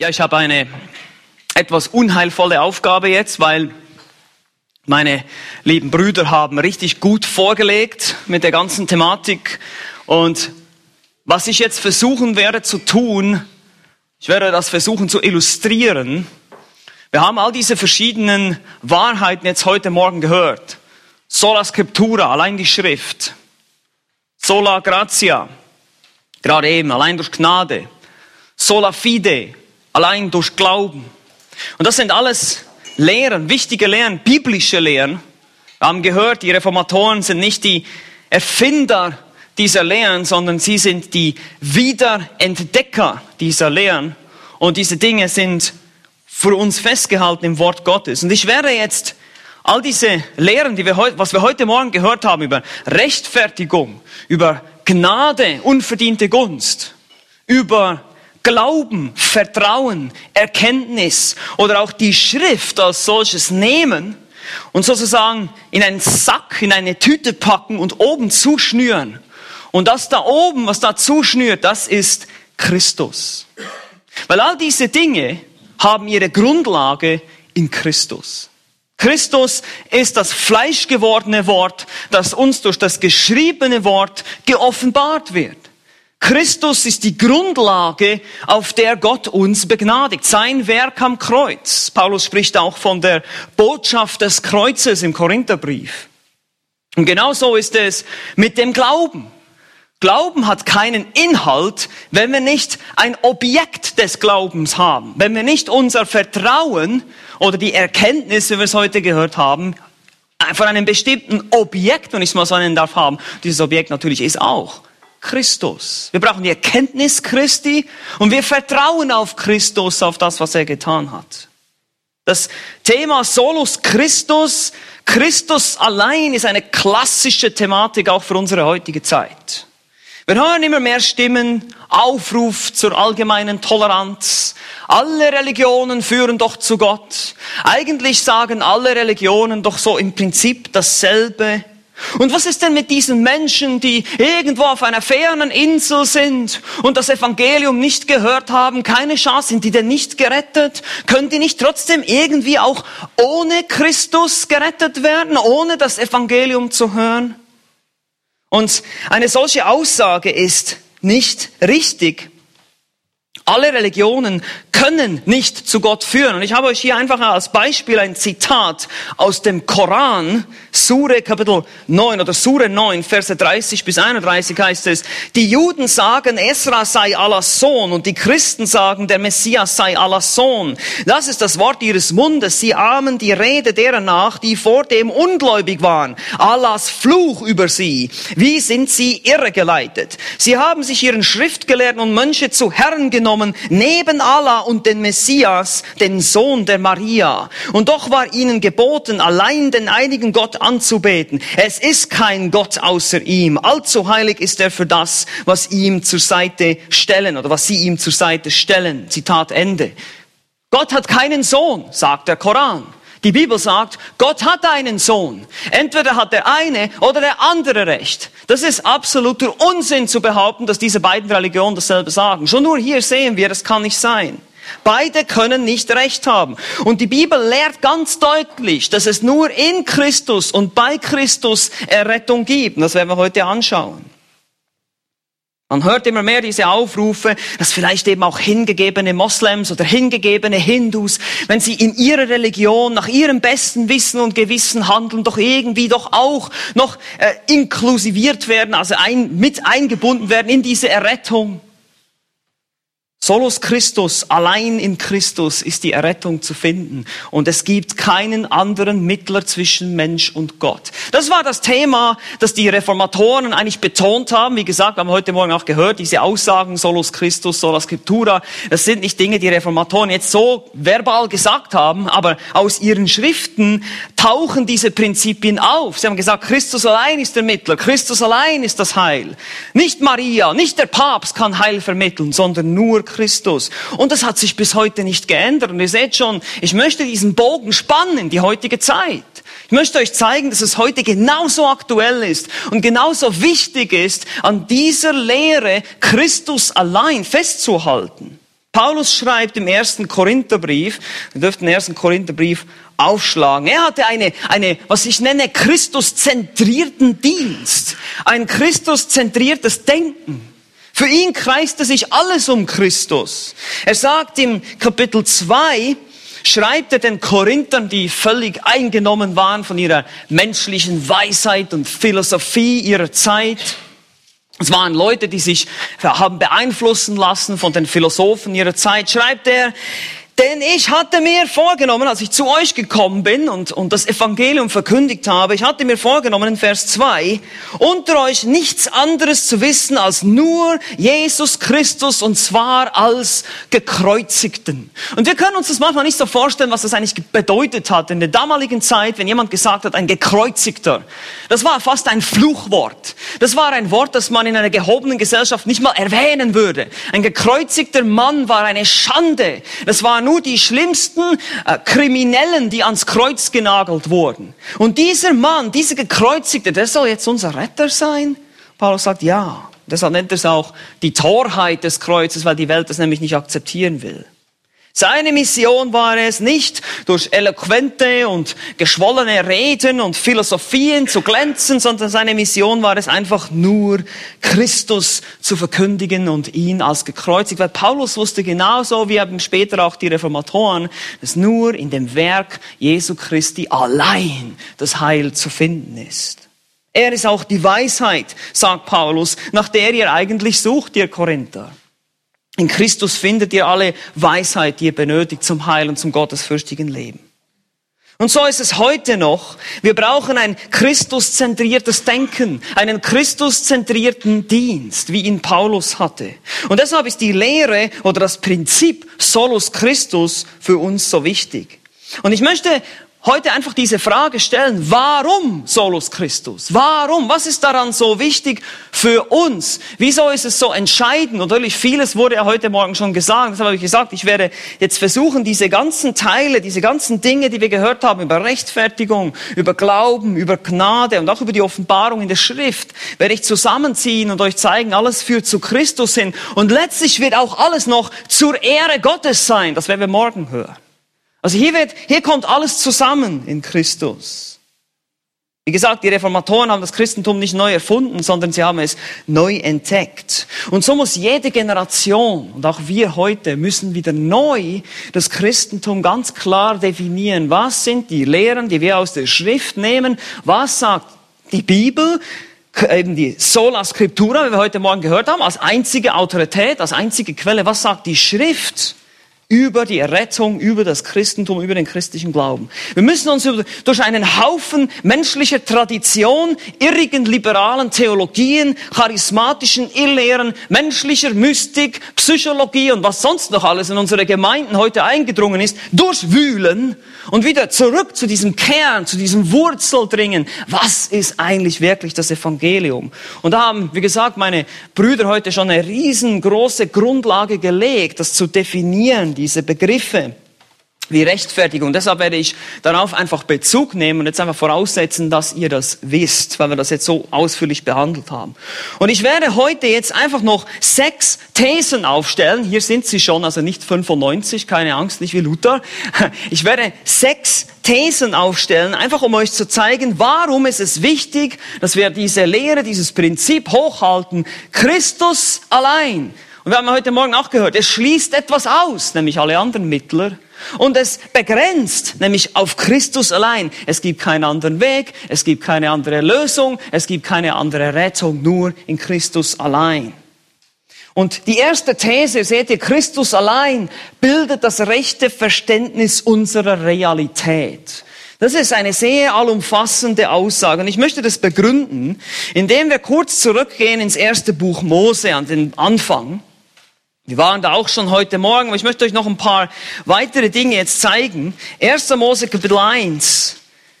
Ja, ich habe eine etwas unheilvolle Aufgabe jetzt, weil meine lieben Brüder haben richtig gut vorgelegt mit der ganzen Thematik. Und was ich jetzt versuchen werde zu tun, ich werde das versuchen zu illustrieren. Wir haben all diese verschiedenen Wahrheiten jetzt heute Morgen gehört. Sola Scriptura, allein die Schrift. Sola Gratia, gerade eben, allein durch Gnade. Sola Fide, allein durch Glauben. Und das sind alles Lehren, wichtige Lehren, biblische Lehren. Wir haben gehört, die Reformatoren sind nicht die Erfinder dieser Lehren, sondern sie sind die Wiederentdecker dieser Lehren. Und diese Dinge sind für uns festgehalten im Wort Gottes. Und ich werde jetzt all diese Lehren, die wir was wir heute Morgen gehört haben über Rechtfertigung, über Gnade, unverdiente Gunst, über Glauben, Vertrauen, Erkenntnis oder auch die Schrift als solches nehmen und sozusagen in einen Sack, in eine Tüte packen und oben zuschnüren. Und das da oben, was da zuschnürt, das ist Christus. Weil all diese Dinge haben ihre Grundlage in Christus. Christus ist das fleischgewordene Wort, das uns durch das geschriebene Wort geoffenbart wird. Christus ist die Grundlage, auf der Gott uns begnadigt. Sein Werk am Kreuz. Paulus spricht auch von der Botschaft des Kreuzes im Korintherbrief. Und genauso ist es mit dem Glauben. Glauben hat keinen Inhalt, wenn wir nicht ein Objekt des Glaubens haben. Wenn wir nicht unser Vertrauen oder die Erkenntnis, wie wir es heute gehört haben, von einem bestimmten Objekt, wenn ich es mal so nennen darf, haben. Dieses Objekt natürlich ist auch Christus. Wir brauchen die Erkenntnis Christi und wir vertrauen auf Christus, auf das, was er getan hat. Das Thema Solus Christus, Christus allein ist eine klassische Thematik auch für unsere heutige Zeit. Wir hören immer mehr Stimmen, Aufruf zur allgemeinen Toleranz. Alle Religionen führen doch zu Gott. Eigentlich sagen alle Religionen doch so im Prinzip dasselbe. Und was ist denn mit diesen Menschen, die irgendwo auf einer fernen Insel sind und das Evangelium nicht gehört haben, keine Chance, sind die denn nicht gerettet? Können die nicht trotzdem irgendwie auch ohne Christus gerettet werden, ohne das Evangelium zu hören? Und eine solche Aussage ist nicht richtig. Alle Religionen können nicht zu Gott führen. Und ich habe euch hier einfach als Beispiel ein Zitat aus dem Koran, Sure Kapitel 9 oder Sure 9, Verse 30 bis 31 heißt es, die Juden sagen, Esra sei Allahs Sohn und die Christen sagen, der Messias sei Allahs Sohn. Das ist das Wort ihres Mundes. Sie ahmen die Rede derer nach, die vor dem ungläubig waren. Allahs Fluch über sie. Wie sind sie irregeleitet? Sie haben sich ihren Schriftgelehrten und Mönche zu Herren genommen neben Allah und den Messias, den Sohn der Maria. Und doch war ihnen geboten, allein den einigen Gott anzubeten. Es ist kein Gott außer ihm. Allzu heilig ist er für das, was ihm zur Seite stellen oder was sie ihm zur Seite stellen. Zitat Ende. Gott hat keinen Sohn, sagt der Koran. Die Bibel sagt, Gott hat einen Sohn. Entweder hat der eine oder der andere Recht. Das ist absoluter Unsinn zu behaupten, dass diese beiden Religionen dasselbe sagen. Schon nur hier sehen wir, das kann nicht sein. Beide können nicht recht haben. Und die Bibel lehrt ganz deutlich, dass es nur in Christus und bei Christus Errettung gibt. Das werden wir heute anschauen. Man hört immer mehr diese Aufrufe, dass vielleicht eben auch hingegebene Moslems oder hingegebene Hindus, wenn sie in ihrer Religion nach ihrem besten Wissen und Gewissen handeln, doch irgendwie doch auch noch äh, inklusiviert werden, also ein, mit eingebunden werden in diese Errettung. Solus Christus, allein in Christus ist die Errettung zu finden. Und es gibt keinen anderen Mittler zwischen Mensch und Gott. Das war das Thema, das die Reformatoren eigentlich betont haben. Wie gesagt, wir haben heute Morgen auch gehört, diese Aussagen Solus Christus, Sola Scriptura, das sind nicht Dinge, die Reformatoren jetzt so verbal gesagt haben, aber aus ihren Schriften tauchen diese Prinzipien auf. Sie haben gesagt, Christus allein ist der Mittler, Christus allein ist das Heil. Nicht Maria, nicht der Papst kann Heil vermitteln, sondern nur Christus. Und das hat sich bis heute nicht geändert. Und ihr seht schon, ich möchte diesen Bogen spannen in die heutige Zeit. Ich möchte euch zeigen, dass es heute genauso aktuell ist und genauso wichtig ist, an dieser Lehre Christus allein festzuhalten. Paulus schreibt im ersten Korintherbrief, wir dürften den ersten Korintherbrief aufschlagen. Er hatte eine, eine, was ich nenne, Christuszentrierten Dienst. Ein Christuszentriertes Denken. Für ihn kreiste sich alles um Christus. Er sagt im Kapitel 2, schreibt er den Korinthern, die völlig eingenommen waren von ihrer menschlichen Weisheit und Philosophie ihrer Zeit. Es waren Leute, die sich haben beeinflussen lassen von den Philosophen ihrer Zeit. Schreibt er, denn ich hatte mir vorgenommen, als ich zu euch gekommen bin und, und das Evangelium verkündigt habe, ich hatte mir vorgenommen in Vers 2, unter euch nichts anderes zu wissen als nur Jesus Christus und zwar als gekreuzigten. Und wir können uns das manchmal nicht so vorstellen, was das eigentlich bedeutet hat. In der damaligen Zeit, wenn jemand gesagt hat, ein gekreuzigter, das war fast ein Fluchwort. Das war ein Wort, das man in einer gehobenen Gesellschaft nicht mal erwähnen würde. Ein gekreuzigter Mann war eine Schande. Das war nur die schlimmsten äh, Kriminellen, die ans Kreuz genagelt wurden. Und dieser Mann, dieser Gekreuzigte, der soll jetzt unser Retter sein? Paulus sagt, ja. Deshalb nennt er es auch die Torheit des Kreuzes, weil die Welt das nämlich nicht akzeptieren will. Seine Mission war es nicht, durch eloquente und geschwollene Reden und Philosophien zu glänzen, sondern seine Mission war es einfach nur, Christus zu verkündigen und ihn als gekreuzigt. Weil Paulus wusste genauso, wie eben später auch die Reformatoren, dass nur in dem Werk Jesu Christi allein das Heil zu finden ist. Er ist auch die Weisheit, sagt Paulus, nach der ihr eigentlich sucht, ihr Korinther. In Christus findet ihr alle Weisheit, die ihr benötigt zum Heil und zum gottesfürchtigen Leben. Und so ist es heute noch. Wir brauchen ein Christuszentriertes Denken, einen Christuszentrierten Dienst, wie ihn Paulus hatte. Und deshalb ist die Lehre oder das Prinzip Solus Christus für uns so wichtig. Und ich möchte heute einfach diese Frage stellen, warum Solus Christus? Warum? Was ist daran so wichtig für uns? Wieso ist es so entscheidend? Und natürlich vieles wurde ja heute Morgen schon gesagt. Das habe ich gesagt, ich werde jetzt versuchen, diese ganzen Teile, diese ganzen Dinge, die wir gehört haben über Rechtfertigung, über Glauben, über Gnade und auch über die Offenbarung in der Schrift, werde ich zusammenziehen und euch zeigen, alles führt zu Christus hin. Und letztlich wird auch alles noch zur Ehre Gottes sein. Das werden wir morgen hören. Also hier wird, hier kommt alles zusammen in Christus. Wie gesagt, die Reformatoren haben das Christentum nicht neu erfunden, sondern sie haben es neu entdeckt. Und so muss jede Generation und auch wir heute müssen wieder neu das Christentum ganz klar definieren. Was sind die Lehren, die wir aus der Schrift nehmen? Was sagt die Bibel? Eben die Sola Scriptura, wie wir heute Morgen gehört haben, als einzige Autorität, als einzige Quelle. Was sagt die Schrift? Über die Errettung, über das Christentum, über den christlichen Glauben. Wir müssen uns durch einen Haufen menschlicher Tradition, irrigen liberalen Theologien, charismatischen Irrlehren, menschlicher Mystik, Psychologie und was sonst noch alles in unsere Gemeinden heute eingedrungen ist, durchwühlen und wieder zurück zu diesem Kern, zu diesem Wurzel dringen. Was ist eigentlich wirklich das Evangelium? Und da haben, wie gesagt, meine Brüder heute schon eine riesengroße Grundlage gelegt, das zu definieren, diese Begriffe wie Rechtfertigung. Deshalb werde ich darauf einfach Bezug nehmen und jetzt einfach voraussetzen, dass ihr das wisst, weil wir das jetzt so ausführlich behandelt haben. Und ich werde heute jetzt einfach noch sechs Thesen aufstellen. Hier sind sie schon, also nicht 95, keine Angst, nicht wie Luther. Ich werde sechs Thesen aufstellen, einfach um euch zu zeigen, warum ist es wichtig, dass wir diese Lehre, dieses Prinzip hochhalten. Christus allein. Und wir haben heute Morgen auch gehört, es schließt etwas aus, nämlich alle anderen Mittler und es begrenzt, nämlich auf Christus allein. Es gibt keinen anderen Weg, es gibt keine andere Lösung, es gibt keine andere Rettung, nur in Christus allein. Und die erste These, seht ihr, Christus allein bildet das rechte Verständnis unserer Realität. Das ist eine sehr allumfassende Aussage. Und ich möchte das begründen, indem wir kurz zurückgehen ins erste Buch Mose, an den Anfang. Wir waren da auch schon heute Morgen, aber ich möchte euch noch ein paar weitere Dinge jetzt zeigen. 1. Mose Kapitel 1,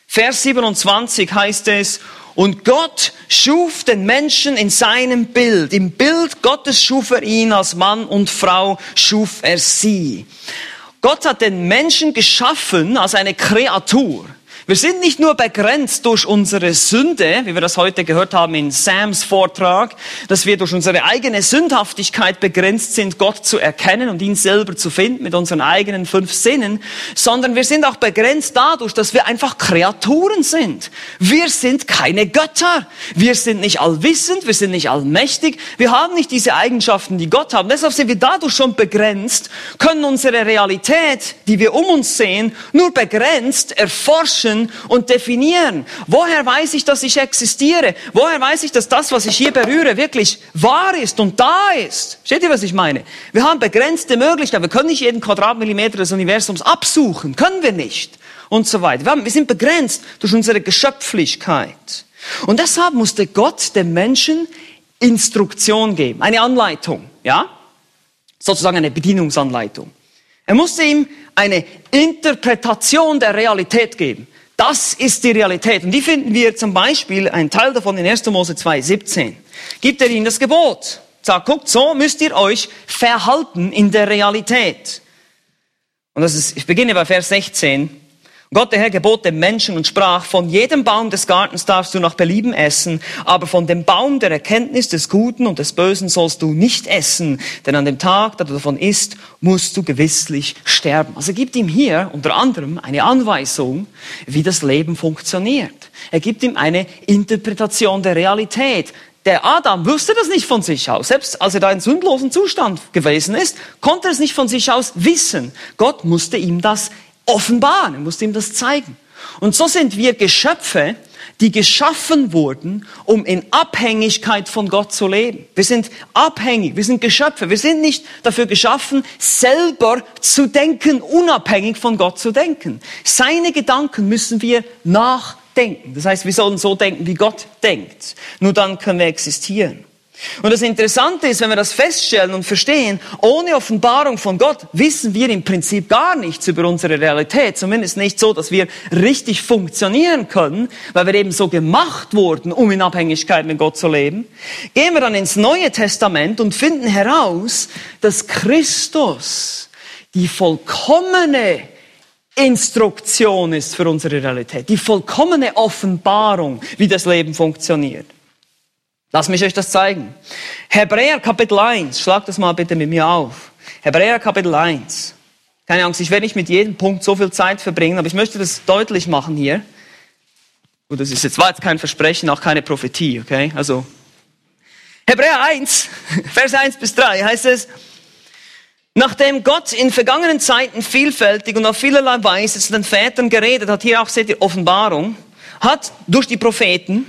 Vers 27 heißt es, und Gott schuf den Menschen in seinem Bild. Im Bild Gottes schuf er ihn als Mann und Frau, schuf er sie. Gott hat den Menschen geschaffen als eine Kreatur. Wir sind nicht nur begrenzt durch unsere Sünde, wie wir das heute gehört haben in Sams Vortrag, dass wir durch unsere eigene Sündhaftigkeit begrenzt sind, Gott zu erkennen und ihn selber zu finden mit unseren eigenen fünf Sinnen, sondern wir sind auch begrenzt dadurch, dass wir einfach Kreaturen sind. Wir sind keine Götter. Wir sind nicht allwissend, wir sind nicht allmächtig, wir haben nicht diese Eigenschaften, die Gott hat. Deshalb sind wir dadurch schon begrenzt, können unsere Realität, die wir um uns sehen, nur begrenzt erforschen erkennen und definieren. Woher weiß ich, dass ich existiere? Woher weiß ich, dass das, was ich hier berühre, wirklich wahr ist und da ist? Steht ihr, was ich meine? Wir haben begrenzte Möglichkeiten. Wir können nicht jeden Quadratmillimeter des Universums absuchen. Können wir nicht. Und so weiter. Wir, haben, wir sind begrenzt durch unsere Geschöpflichkeit. Und deshalb musste Gott dem Menschen Instruktion geben, eine Anleitung, ja? Sozusagen eine Bedienungsanleitung. Er musste ihm eine Interpretation der Realität geben. Das ist die Realität. Und die finden wir zum Beispiel, ein Teil davon in 1. Mose 2, 17. Gibt er ihnen das Gebot. Sagt, guckt, so müsst ihr euch verhalten in der Realität. Und das ist, ich beginne bei Vers 16. Gott, der Herr, gebot dem Menschen und sprach, von jedem Baum des Gartens darfst du nach Belieben essen, aber von dem Baum der Erkenntnis des Guten und des Bösen sollst du nicht essen, denn an dem Tag, da du davon isst, musst du gewisslich sterben. Also er gibt ihm hier unter anderem eine Anweisung, wie das Leben funktioniert. Er gibt ihm eine Interpretation der Realität. Der Adam wusste das nicht von sich aus. Selbst als er da in sündlosen Zustand gewesen ist, konnte er es nicht von sich aus wissen. Gott musste ihm das offenbaren, er musste ihm das zeigen. Und so sind wir Geschöpfe, die geschaffen wurden, um in Abhängigkeit von Gott zu leben. Wir sind abhängig, wir sind Geschöpfe. Wir sind nicht dafür geschaffen, selber zu denken, unabhängig von Gott zu denken. Seine Gedanken müssen wir nachdenken. Das heißt, wir sollen so denken, wie Gott denkt. Nur dann können wir existieren. Und das Interessante ist, wenn wir das feststellen und verstehen, ohne Offenbarung von Gott wissen wir im Prinzip gar nichts über unsere Realität. Zumindest nicht so, dass wir richtig funktionieren können, weil wir eben so gemacht wurden, um in Abhängigkeit mit Gott zu leben. Gehen wir dann ins Neue Testament und finden heraus, dass Christus die vollkommene Instruktion ist für unsere Realität, die vollkommene Offenbarung, wie das Leben funktioniert. Lass mich euch das zeigen. Hebräer Kapitel 1, schlag das mal bitte mit mir auf. Hebräer Kapitel 1. Keine Angst, ich werde nicht mit jedem Punkt so viel Zeit verbringen, aber ich möchte das deutlich machen hier. Gut, das ist jetzt, war jetzt kein Versprechen, auch keine Prophetie, okay? Also, Hebräer 1, Vers 1 bis 3 heißt es, Nachdem Gott in vergangenen Zeiten vielfältig und auf vielerlei Weise zu den Vätern geredet hat, hier auch seht ihr Offenbarung, hat durch die Propheten,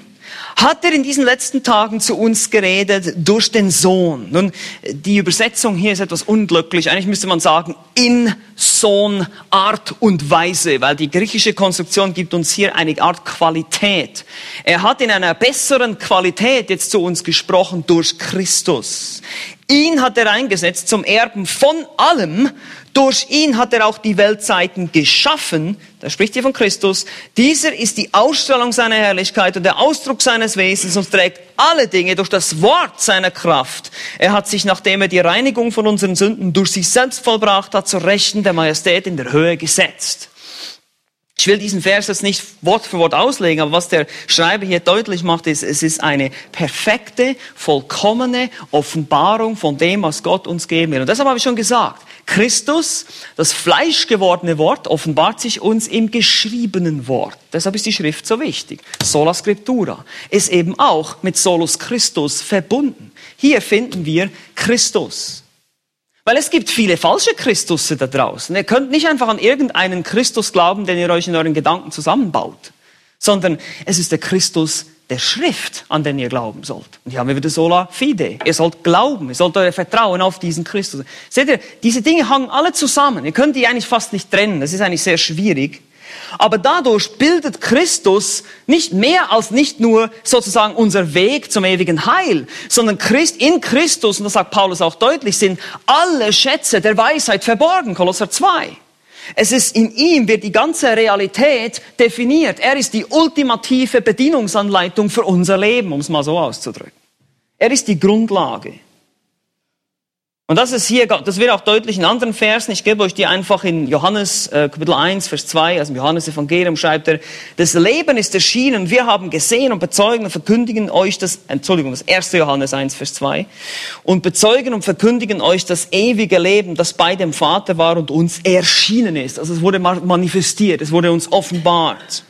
hat er in diesen letzten Tagen zu uns geredet durch den Sohn. Nun, die Übersetzung hier ist etwas unglücklich. Eigentlich müsste man sagen, in Sohn Art und Weise, weil die griechische Konstruktion gibt uns hier eine Art Qualität. Er hat in einer besseren Qualität jetzt zu uns gesprochen durch Christus. Ihn hat er eingesetzt zum Erben von allem. Durch ihn hat er auch die Weltzeiten geschaffen. Da spricht hier von Christus. Dieser ist die Ausstrahlung seiner Herrlichkeit und der Ausdruck seines Wesens und trägt alle Dinge durch das Wort seiner Kraft. Er hat sich, nachdem er die Reinigung von unseren Sünden durch sich selbst vollbracht hat, zur Rechten der Majestät in der Höhe gesetzt. Ich will diesen Vers jetzt nicht Wort für Wort auslegen, aber was der Schreiber hier deutlich macht, ist, es ist eine perfekte, vollkommene Offenbarung von dem, was Gott uns geben will. Und deshalb habe ich schon gesagt, Christus, das fleischgewordene Wort, offenbart sich uns im geschriebenen Wort. Deshalb ist die Schrift so wichtig. Sola Scriptura ist eben auch mit Solus Christus verbunden. Hier finden wir Christus. Weil es gibt viele falsche Christusse da draußen. Ihr könnt nicht einfach an irgendeinen Christus glauben, den ihr euch in euren Gedanken zusammenbaut, sondern es ist der Christus der Schrift, an den ihr glauben sollt. Und hier haben wir wieder Sola Fide. Ihr sollt glauben, ihr sollt euer Vertrauen auf diesen Christus. Seht ihr, diese Dinge hangen alle zusammen. Ihr könnt die eigentlich fast nicht trennen. Das ist eigentlich sehr schwierig. Aber dadurch bildet Christus nicht mehr als nicht nur sozusagen unser Weg zum ewigen Heil, sondern Christ, in Christus, und das sagt Paulus auch deutlich, sind alle Schätze der Weisheit verborgen, Kolosser 2. Es ist in ihm wird die ganze Realität definiert. Er ist die ultimative Bedienungsanleitung für unser Leben, um es mal so auszudrücken. Er ist die Grundlage. Und das ist hier, das wird auch deutlich in anderen Versen. Ich gebe euch die einfach in Johannes äh, Kapitel 1, Vers 2, also im Johannes Evangelium schreibt er, das Leben ist erschienen, wir haben gesehen und bezeugen und verkündigen euch das, Entschuldigung, das erste Johannes 1, Vers 2, und bezeugen und verkündigen euch das ewige Leben, das bei dem Vater war und uns erschienen ist. Also es wurde manifestiert, es wurde uns offenbart.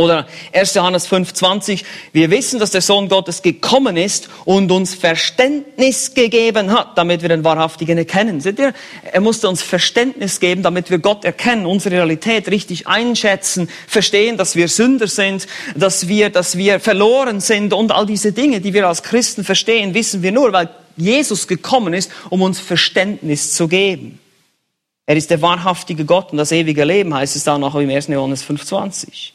Oder 1. Johannes 5,20. Wir wissen, dass der Sohn Gottes gekommen ist und uns Verständnis gegeben hat, damit wir den Wahrhaftigen erkennen. Seht ihr? Er musste uns Verständnis geben, damit wir Gott erkennen, unsere Realität richtig einschätzen, verstehen, dass wir Sünder sind, dass wir, dass wir verloren sind und all diese Dinge, die wir als Christen verstehen, wissen wir nur, weil Jesus gekommen ist, um uns Verständnis zu geben. Er ist der wahrhaftige Gott und das ewige Leben heißt es dann auch im 1. Johannes 5,20.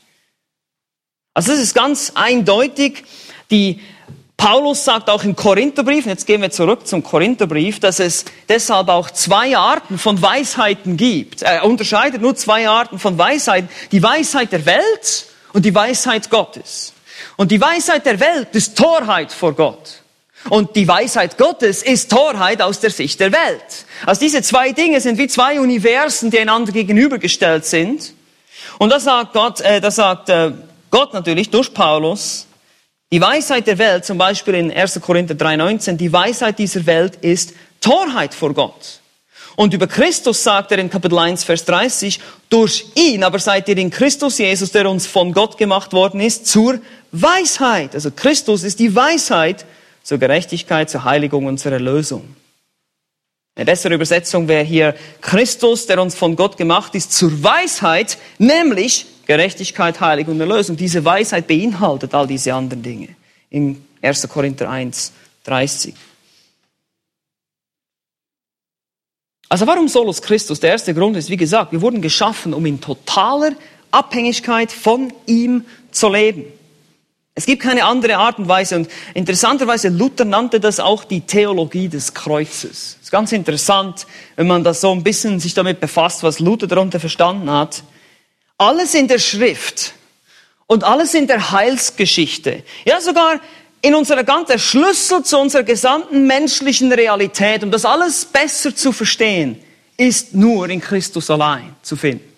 Also das ist ganz eindeutig. Die Paulus sagt auch im Korintherbrief, jetzt gehen wir zurück zum Korintherbrief, dass es deshalb auch zwei Arten von Weisheiten gibt. Er unterscheidet nur zwei Arten von Weisheiten. Die Weisheit der Welt und die Weisheit Gottes. Und die Weisheit der Welt ist Torheit vor Gott. Und die Weisheit Gottes ist Torheit aus der Sicht der Welt. Also diese zwei Dinge sind wie zwei Universen, die einander gegenübergestellt sind. Und da sagt Gott, äh, da sagt äh, Gott natürlich durch Paulus, die Weisheit der Welt, zum Beispiel in 1. Korinther 3,19, die Weisheit dieser Welt ist Torheit vor Gott. Und über Christus sagt er in Kapitel 1, Vers 30, durch ihn aber seid ihr in Christus Jesus, der uns von Gott gemacht worden ist, zur Weisheit. Also Christus ist die Weisheit zur Gerechtigkeit, zur Heiligung unserer Lösung. Eine bessere Übersetzung wäre hier Christus, der uns von Gott gemacht ist, zur Weisheit, nämlich Gerechtigkeit, Heiligung und Erlösung. Diese Weisheit beinhaltet all diese anderen Dinge. In 1. Korinther 1, 30. Also warum Solus Christus? Der erste Grund ist, wie gesagt, wir wurden geschaffen, um in totaler Abhängigkeit von ihm zu leben. Es gibt keine andere Art und Weise. Und interessanterweise, Luther nannte das auch die Theologie des Kreuzes. Das ist ganz interessant, wenn man das so ein bisschen sich damit befasst, was Luther darunter verstanden hat. Alles in der Schrift und alles in der Heilsgeschichte, ja sogar in unserer ganzen Schlüssel zu unserer gesamten menschlichen Realität, um das alles besser zu verstehen, ist nur in Christus allein zu finden.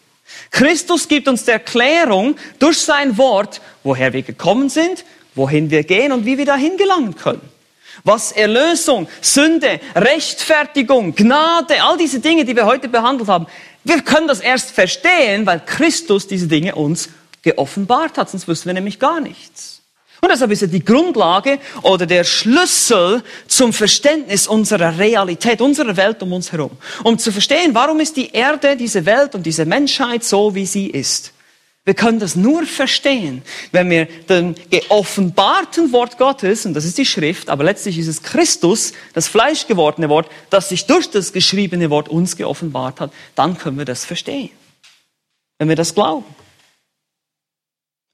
Christus gibt uns die Erklärung durch sein Wort, woher wir gekommen sind, wohin wir gehen und wie wir dahin gelangen können. Was Erlösung, Sünde, Rechtfertigung, Gnade, all diese Dinge, die wir heute behandelt haben, wir können das erst verstehen, weil Christus diese Dinge uns geoffenbart hat, sonst wüssten wir nämlich gar nichts. Und deshalb ist er die Grundlage oder der Schlüssel zum Verständnis unserer Realität, unserer Welt um uns herum. Um zu verstehen, warum ist die Erde, diese Welt und diese Menschheit so, wie sie ist. Wir können das nur verstehen, wenn wir den geoffenbarten Wort Gottes, und das ist die Schrift, aber letztlich ist es Christus, das fleischgewordene Wort, das sich durch das geschriebene Wort uns geoffenbart hat, dann können wir das verstehen. Wenn wir das glauben.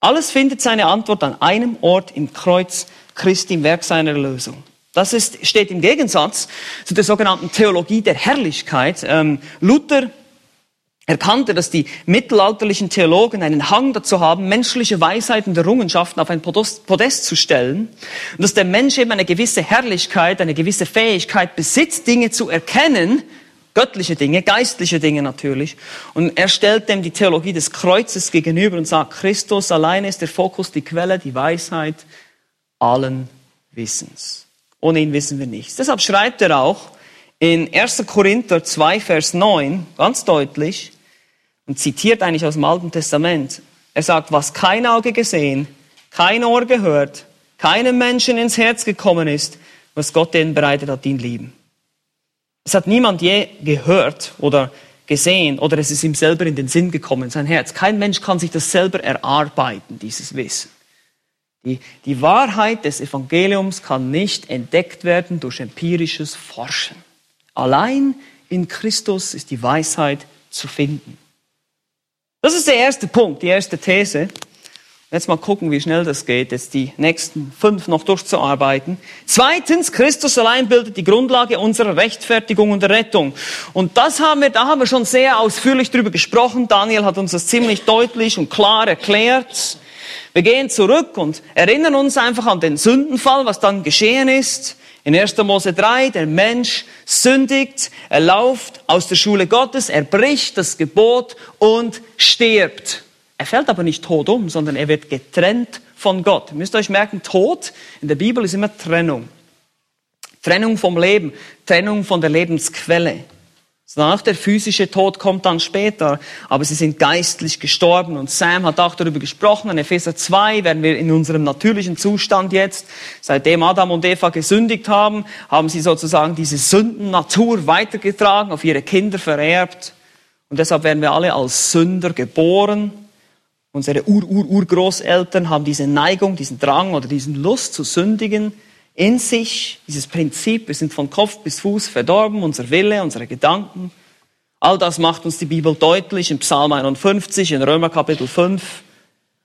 Alles findet seine Antwort an einem Ort im Kreuz Christi, im Werk seiner Lösung. Das ist, steht im Gegensatz zu der sogenannten Theologie der Herrlichkeit. Ähm, Luther erkannte, dass die mittelalterlichen Theologen einen Hang dazu haben, menschliche Weisheiten und Errungenschaften auf ein Podest zu stellen und dass der Mensch eben eine gewisse Herrlichkeit, eine gewisse Fähigkeit besitzt, Dinge zu erkennen, göttliche Dinge, geistliche Dinge natürlich. Und er stellt dem die Theologie des Kreuzes gegenüber und sagt, Christus alleine ist der Fokus, die Quelle, die Weisheit allen Wissens. Ohne ihn wissen wir nichts. Deshalb schreibt er auch in 1. Korinther 2, Vers 9 ganz deutlich, und zitiert eigentlich aus dem Alten Testament. Er sagt, was kein Auge gesehen, kein Ohr gehört, keinem Menschen ins Herz gekommen ist, was Gott denen bereitet hat, ihn lieben. Es hat niemand je gehört oder gesehen oder es ist ihm selber in den Sinn gekommen, sein Herz. Kein Mensch kann sich das selber erarbeiten, dieses Wissen. Die, die Wahrheit des Evangeliums kann nicht entdeckt werden durch empirisches Forschen. Allein in Christus ist die Weisheit zu finden. Das ist der erste Punkt, die erste These. Jetzt mal gucken, wie schnell das geht, jetzt die nächsten fünf noch durchzuarbeiten. Zweitens, Christus allein bildet die Grundlage unserer Rechtfertigung und Rettung. Und das haben wir, da haben wir schon sehr ausführlich drüber gesprochen. Daniel hat uns das ziemlich deutlich und klar erklärt. Wir gehen zurück und erinnern uns einfach an den Sündenfall, was dann geschehen ist. In 1. Mose 3, der Mensch sündigt, er läuft aus der Schule Gottes, er bricht das Gebot und stirbt. Er fällt aber nicht tot um, sondern er wird getrennt von Gott. Ihr müsst euch merken, Tod in der Bibel ist immer Trennung. Trennung vom Leben, Trennung von der Lebensquelle. Danach der physische Tod kommt dann später, aber sie sind geistlich gestorben und Sam hat auch darüber gesprochen. In Epheser 2 werden wir in unserem natürlichen Zustand jetzt, seitdem Adam und Eva gesündigt haben, haben sie sozusagen diese Sündennatur weitergetragen, auf ihre Kinder vererbt und deshalb werden wir alle als Sünder geboren. Unsere Ur-Ur-Urgroßeltern haben diese Neigung, diesen Drang oder diesen Lust zu sündigen in sich, dieses Prinzip, wir sind von Kopf bis Fuß verdorben, unser Wille, unsere Gedanken. All das macht uns die Bibel deutlich in Psalm 51, in Römer Kapitel 5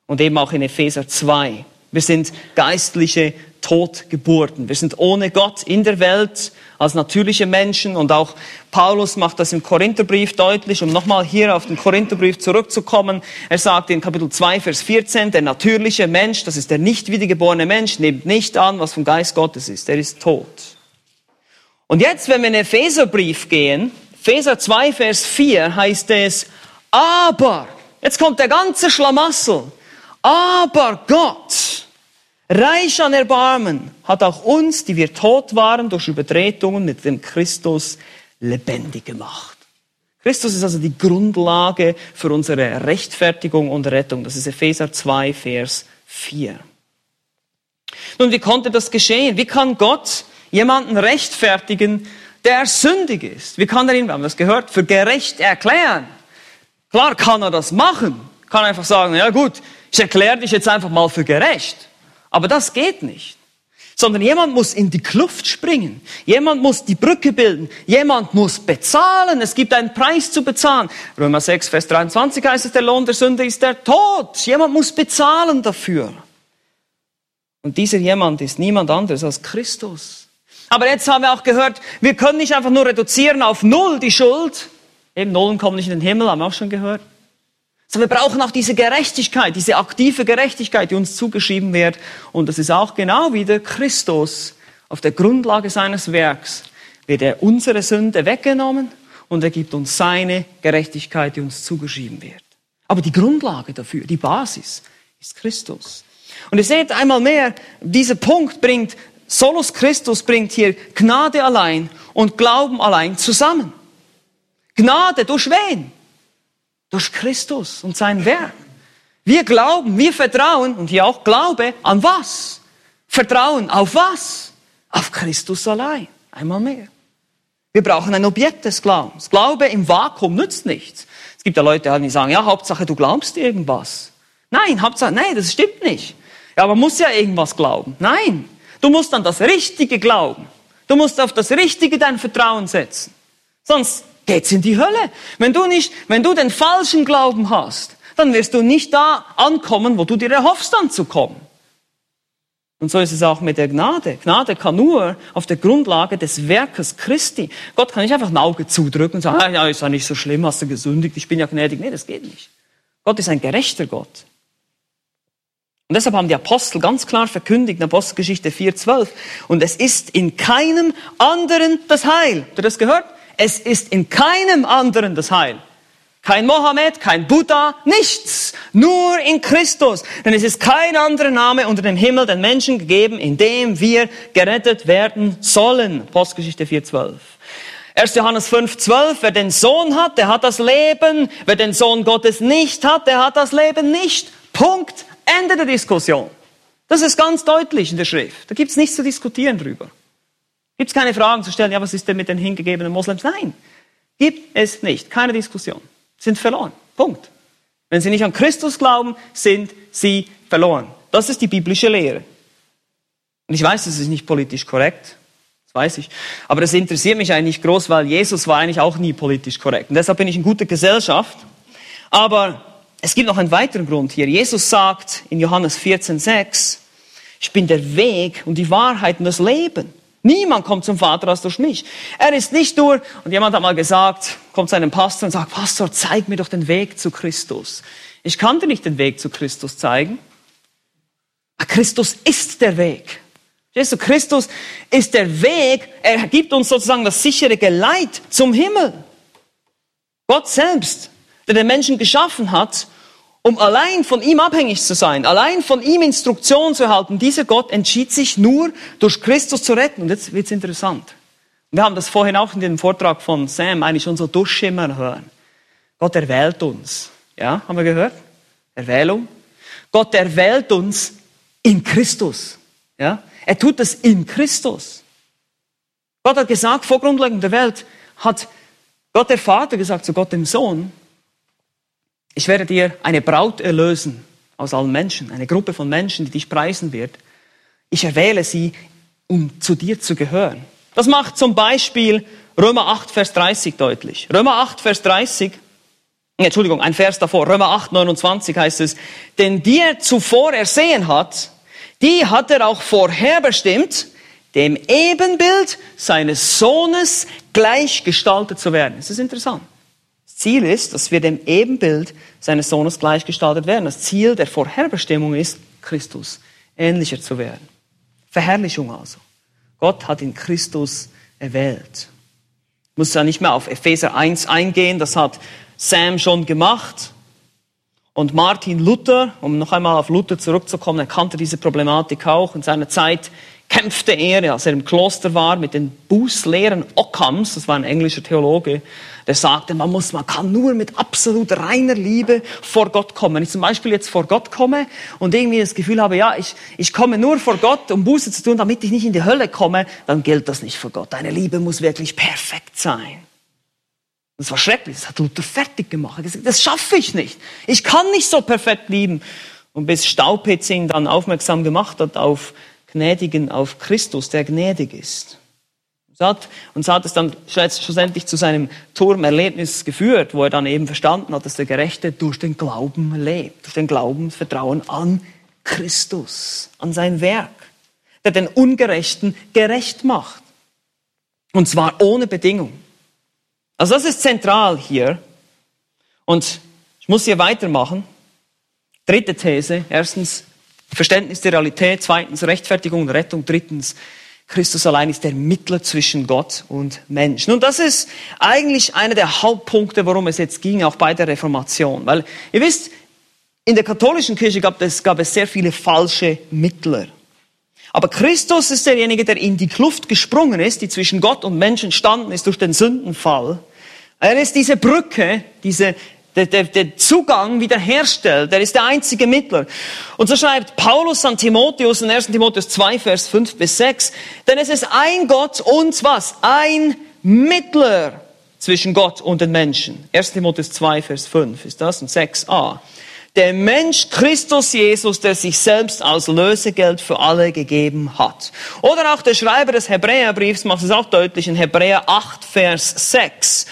und eben auch in Epheser 2. Wir sind geistliche Totgeburten. Wir sind ohne Gott in der Welt als natürliche Menschen und auch Paulus macht das im Korintherbrief deutlich, um nochmal hier auf den Korintherbrief zurückzukommen. Er sagt in Kapitel 2, Vers 14, der natürliche Mensch, das ist der nicht wiedergeborene Mensch, nimmt nicht an, was vom Geist Gottes ist. Der ist tot. Und jetzt, wenn wir in den Epheserbrief gehen, Epheser 2, Vers 4 heißt es, aber, jetzt kommt der ganze Schlamassel, aber Gott, reich an Erbarmen, hat auch uns, die wir tot waren durch Übertretungen, mit dem Christus lebendig gemacht. Christus ist also die Grundlage für unsere Rechtfertigung und Rettung. Das ist Epheser 2, Vers 4. Nun, wie konnte das geschehen? Wie kann Gott jemanden rechtfertigen, der sündig ist? Wie kann er ihn, wir haben das gehört, für gerecht erklären? Klar kann er das machen. Kann einfach sagen, ja gut, ich erkläre dich jetzt einfach mal für gerecht. Aber das geht nicht. Sondern jemand muss in die Kluft springen. Jemand muss die Brücke bilden. Jemand muss bezahlen. Es gibt einen Preis zu bezahlen. Römer 6, Vers 23 heißt es, der Lohn der Sünde ist der Tod. Jemand muss bezahlen dafür. Und dieser jemand ist niemand anderes als Christus. Aber jetzt haben wir auch gehört, wir können nicht einfach nur reduzieren auf Null die Schuld. Eben Nullen kommen nicht in den Himmel, haben wir auch schon gehört. Sondern wir brauchen auch diese Gerechtigkeit, diese aktive Gerechtigkeit, die uns zugeschrieben wird. Und das ist auch genau wieder Christus. Auf der Grundlage seines Werks wird er unsere Sünde weggenommen und er gibt uns seine Gerechtigkeit, die uns zugeschrieben wird. Aber die Grundlage dafür, die Basis, ist Christus. Und ihr seht einmal mehr, dieser Punkt bringt, Solus Christus bringt hier Gnade allein und Glauben allein zusammen. Gnade durch wen? Durch Christus und sein Werk. Wir glauben, wir vertrauen und hier auch Glaube an was? Vertrauen auf was? Auf Christus allein. Einmal mehr. Wir brauchen ein Objekt des Glaubens. Glaube im Vakuum nützt nichts. Es gibt ja Leute, die sagen, ja, Hauptsache du glaubst irgendwas. Nein, Hauptsache, nein, das stimmt nicht. Ja, aber muss ja irgendwas glauben. Nein, du musst an das Richtige glauben. Du musst auf das Richtige dein Vertrauen setzen. Sonst geht's in die Hölle. Wenn du nicht, wenn du den falschen Glauben hast, dann wirst du nicht da ankommen, wo du dir erhoffst anzukommen. Und so ist es auch mit der Gnade. Gnade kann nur auf der Grundlage des Werkes Christi. Gott kann nicht einfach ein Auge zudrücken und sagen, ah, ja, ist ja nicht so schlimm, hast du gesündigt, ich bin ja gnädig. Nee, das geht nicht. Gott ist ein gerechter Gott. Und deshalb haben die Apostel ganz klar verkündigt in Apostelgeschichte 4,12. Und es ist in keinem anderen das Heil. Habt ihr das gehört? Es ist in keinem anderen das Heil. Kein Mohammed, kein Buddha, nichts. Nur in Christus. Denn es ist kein anderer Name unter dem Himmel den Menschen gegeben, in dem wir gerettet werden sollen. Postgeschichte 4.12. 1. Johannes 5.12. Wer den Sohn hat, der hat das Leben. Wer den Sohn Gottes nicht hat, der hat das Leben nicht. Punkt. Ende der Diskussion. Das ist ganz deutlich in der Schrift. Da gibt's nichts zu diskutieren drüber. Gibt es keine Fragen zu stellen, ja, was ist denn mit den hingegebenen Moslems? Nein, gibt es nicht. Keine Diskussion. Sind verloren. Punkt. Wenn sie nicht an Christus glauben, sind sie verloren. Das ist die biblische Lehre. Und ich weiß, das ist nicht politisch korrekt. Das weiß ich. Aber das interessiert mich eigentlich groß, weil Jesus war eigentlich auch nie politisch korrekt. Und deshalb bin ich in guter Gesellschaft. Aber es gibt noch einen weiteren Grund hier. Jesus sagt in Johannes 14,6, ich bin der Weg und die Wahrheit und das Leben. Niemand kommt zum Vater als durch mich. Er ist nicht nur, und jemand hat mal gesagt, kommt zu einem Pastor und sagt, Pastor, zeig mir doch den Weg zu Christus. Ich kann dir nicht den Weg zu Christus zeigen. Christus ist der Weg. Jesus Christus ist der Weg, er gibt uns sozusagen das sichere Geleit zum Himmel. Gott selbst, der den Menschen geschaffen hat, um allein von ihm abhängig zu sein, allein von ihm Instruktionen zu erhalten, dieser Gott entschied sich nur durch Christus zu retten. Und jetzt wird's interessant. Wir haben das vorhin auch in dem Vortrag von Sam eigentlich schon so durchschimmern hören. Gott erwählt uns. Ja, haben wir gehört? Erwählung. Gott erwählt uns in Christus. Ja? Er tut es in Christus. Gott hat gesagt, vor Grundlegung der Welt hat Gott der Vater gesagt zu Gott dem Sohn, ich werde dir eine Braut erlösen aus allen Menschen, eine Gruppe von Menschen, die dich preisen wird. Ich erwähle sie, um zu dir zu gehören. Das macht zum Beispiel Römer 8, Vers 30 deutlich. Römer 8, Vers 30, Entschuldigung, ein Vers davor, Römer 8, 29 heißt es, denn die er zuvor ersehen hat, die hat er auch vorherbestimmt, dem Ebenbild seines Sohnes gleichgestaltet zu werden. Das ist interessant. Ziel ist, dass wir dem Ebenbild seines Sohnes gleichgestaltet werden. Das Ziel der Vorherbestimmung ist, Christus ähnlicher zu werden. Verherrlichung also. Gott hat in Christus erwählt. Ich muss ja nicht mehr auf Epheser 1 eingehen, das hat Sam schon gemacht. Und Martin Luther, um noch einmal auf Luther zurückzukommen, er kannte diese Problematik auch. In seiner Zeit kämpfte er, als er im Kloster war, mit den Bußlehren Ockhams, das war ein englischer Theologe, der sagte, man muss, man kann nur mit absolut reiner Liebe vor Gott kommen. Wenn ich zum Beispiel jetzt vor Gott komme und irgendwie das Gefühl habe, ja, ich, ich komme nur vor Gott, um Buße zu tun, damit ich nicht in die Hölle komme, dann gilt das nicht vor Gott. Deine Liebe muss wirklich perfekt sein. Das war schrecklich, das hat Luther fertig gemacht. Er gesagt, das schaffe ich nicht. Ich kann nicht so perfekt lieben. Und bis Staupitz ihn dann aufmerksam gemacht hat auf Gnädigen, auf Christus, der gnädig ist. Und so hat es dann schlussendlich zu seinem Turmerlebnis geführt, wo er dann eben verstanden hat, dass der Gerechte durch den Glauben lebt, durch den Glauben, Vertrauen an Christus, an sein Werk, der den Ungerechten gerecht macht. Und zwar ohne Bedingung. Also das ist zentral hier. Und ich muss hier weitermachen. Dritte These. Erstens Verständnis der Realität. Zweitens Rechtfertigung und Rettung. Drittens Christus allein ist der Mittler zwischen Gott und Mensch. Nun, das ist eigentlich einer der Hauptpunkte, worum es jetzt ging, auch bei der Reformation. Weil ihr wisst, in der katholischen Kirche gab es, gab es sehr viele falsche Mittler. Aber Christus ist derjenige, der in die Kluft gesprungen ist, die zwischen Gott und Mensch entstanden ist durch den Sündenfall. Er ist diese Brücke, diese, der, der, der Zugang wiederherstellt. Er ist der einzige Mittler. Und so schreibt Paulus an Timotheus in 1. Timotheus 2, Vers 5 bis 6, denn es ist ein Gott und was? Ein Mittler zwischen Gott und den Menschen. 1. Timotheus 2, Vers 5 ist das und 6a der Mensch Christus Jesus, der sich selbst als Lösegeld für alle gegeben hat. Oder auch der Schreiber des Hebräerbriefs macht es auch deutlich in Hebräer 8, Vers 6.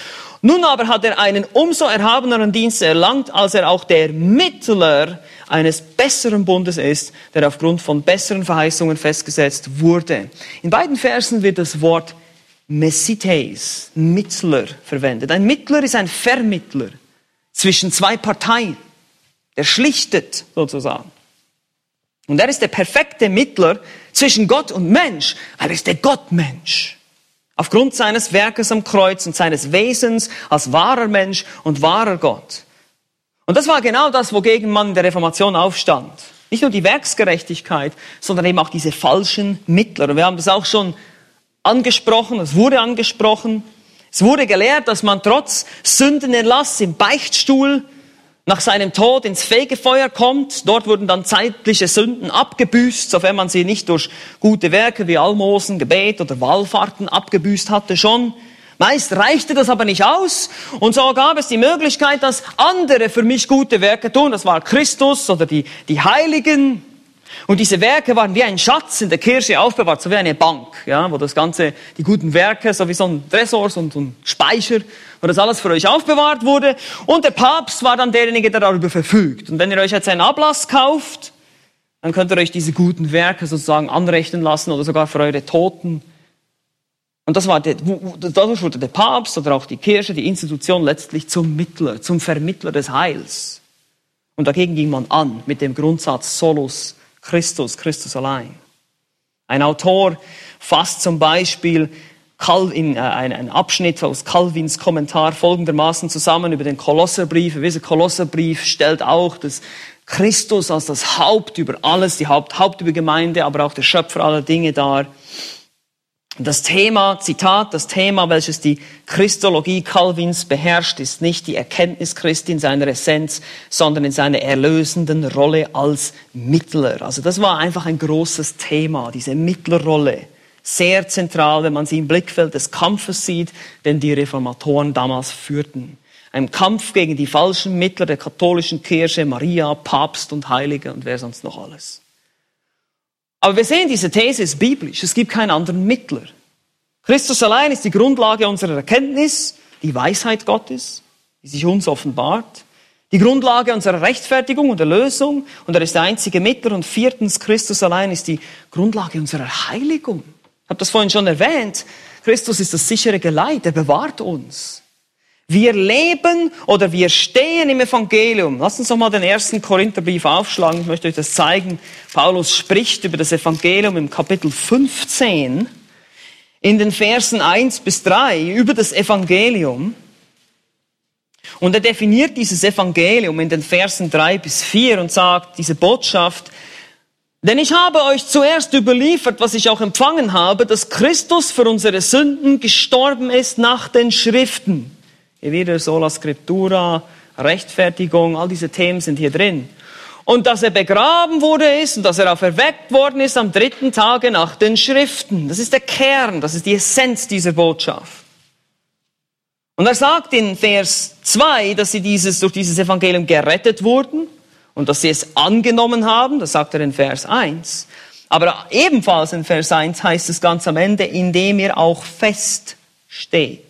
Nun aber hat er einen umso erhabeneren Dienst erlangt, als er auch der Mittler eines besseren Bundes ist, der aufgrund von besseren Verheißungen festgesetzt wurde. In beiden Versen wird das Wort Messites, Mittler, verwendet. Ein Mittler ist ein Vermittler zwischen zwei Parteien. Der schlichtet sozusagen. Und er ist der perfekte Mittler zwischen Gott und Mensch. Er ist der Gottmensch. Aufgrund seines Werkes am Kreuz und seines Wesens als wahrer Mensch und wahrer Gott. Und das war genau das, wogegen man in der Reformation aufstand. Nicht nur die Werksgerechtigkeit, sondern eben auch diese falschen Mittler. Und wir haben das auch schon angesprochen, es wurde angesprochen. Es wurde gelehrt, dass man trotz Sündenerlass im Beichtstuhl nach seinem Tod ins Fegefeuer kommt. Dort wurden dann zeitliche Sünden abgebüßt, sofern man sie nicht durch gute Werke wie Almosen, Gebet oder Wallfahrten abgebüßt hatte schon. Meist reichte das aber nicht aus und so gab es die Möglichkeit, dass andere für mich gute Werke tun. Das war Christus oder die, die Heiligen, und diese Werke waren wie ein Schatz in der Kirche aufbewahrt, so wie eine Bank, ja, wo das Ganze, die guten Werke, so wie so ein Tresor, so ein Speicher, wo das alles für euch aufbewahrt wurde. Und der Papst war dann derjenige, der darüber verfügt. Und wenn ihr euch jetzt einen Ablass kauft, dann könnt ihr euch diese guten Werke sozusagen anrechnen lassen oder sogar für eure Toten. Und das war der, dadurch wurde der Papst oder auch die Kirche, die Institution letztlich zum Mittler, zum Vermittler des Heils. Und dagegen ging man an mit dem Grundsatz Solus Christus, Christus allein. Ein Autor fasst zum Beispiel in, äh, einen Abschnitt aus Calvins Kommentar folgendermaßen zusammen über den Kolosserbrief. Dieser Kolosserbrief stellt auch das Christus als das Haupt über alles, die Haupt, Haupt über Gemeinde, aber auch der Schöpfer aller Dinge dar. Das Thema, Zitat, das Thema, welches die Christologie Calvins beherrscht, ist nicht die Erkenntnis Christi in seiner Essenz, sondern in seiner erlösenden Rolle als Mittler. Also das war einfach ein großes Thema, diese Mittlerrolle. Sehr zentral, wenn man sie im Blickfeld des Kampfes sieht, den die Reformatoren damals führten. Ein Kampf gegen die falschen Mittler der katholischen Kirche, Maria, Papst und Heilige und wer sonst noch alles. Aber wir sehen, diese These ist biblisch. Es gibt keinen anderen Mittler. Christus allein ist die Grundlage unserer Erkenntnis, die Weisheit Gottes, die sich uns offenbart, die Grundlage unserer Rechtfertigung und Erlösung und er ist der einzige Mittler und viertens, Christus allein ist die Grundlage unserer Heiligung. Ich habe das vorhin schon erwähnt. Christus ist das sichere Geleit, er bewahrt uns. Wir leben oder wir stehen im Evangelium. Lasst uns doch mal den ersten Korintherbrief aufschlagen. Ich möchte euch das zeigen. Paulus spricht über das Evangelium im Kapitel 15, in den Versen 1 bis 3, über das Evangelium. Und er definiert dieses Evangelium in den Versen 3 bis 4 und sagt, diese Botschaft, denn ich habe euch zuerst überliefert, was ich auch empfangen habe, dass Christus für unsere Sünden gestorben ist nach den Schriften hier wieder Sola Scriptura, Rechtfertigung, all diese Themen sind hier drin. Und dass er begraben wurde ist und dass er auferweckt worden ist am dritten Tage nach den Schriften. Das ist der Kern, das ist die Essenz dieser Botschaft. Und er sagt in Vers 2, dass sie dieses, durch dieses Evangelium gerettet wurden und dass sie es angenommen haben. Das sagt er in Vers 1. Aber ebenfalls in Vers 1 heißt es ganz am Ende, indem ihr auch feststeht.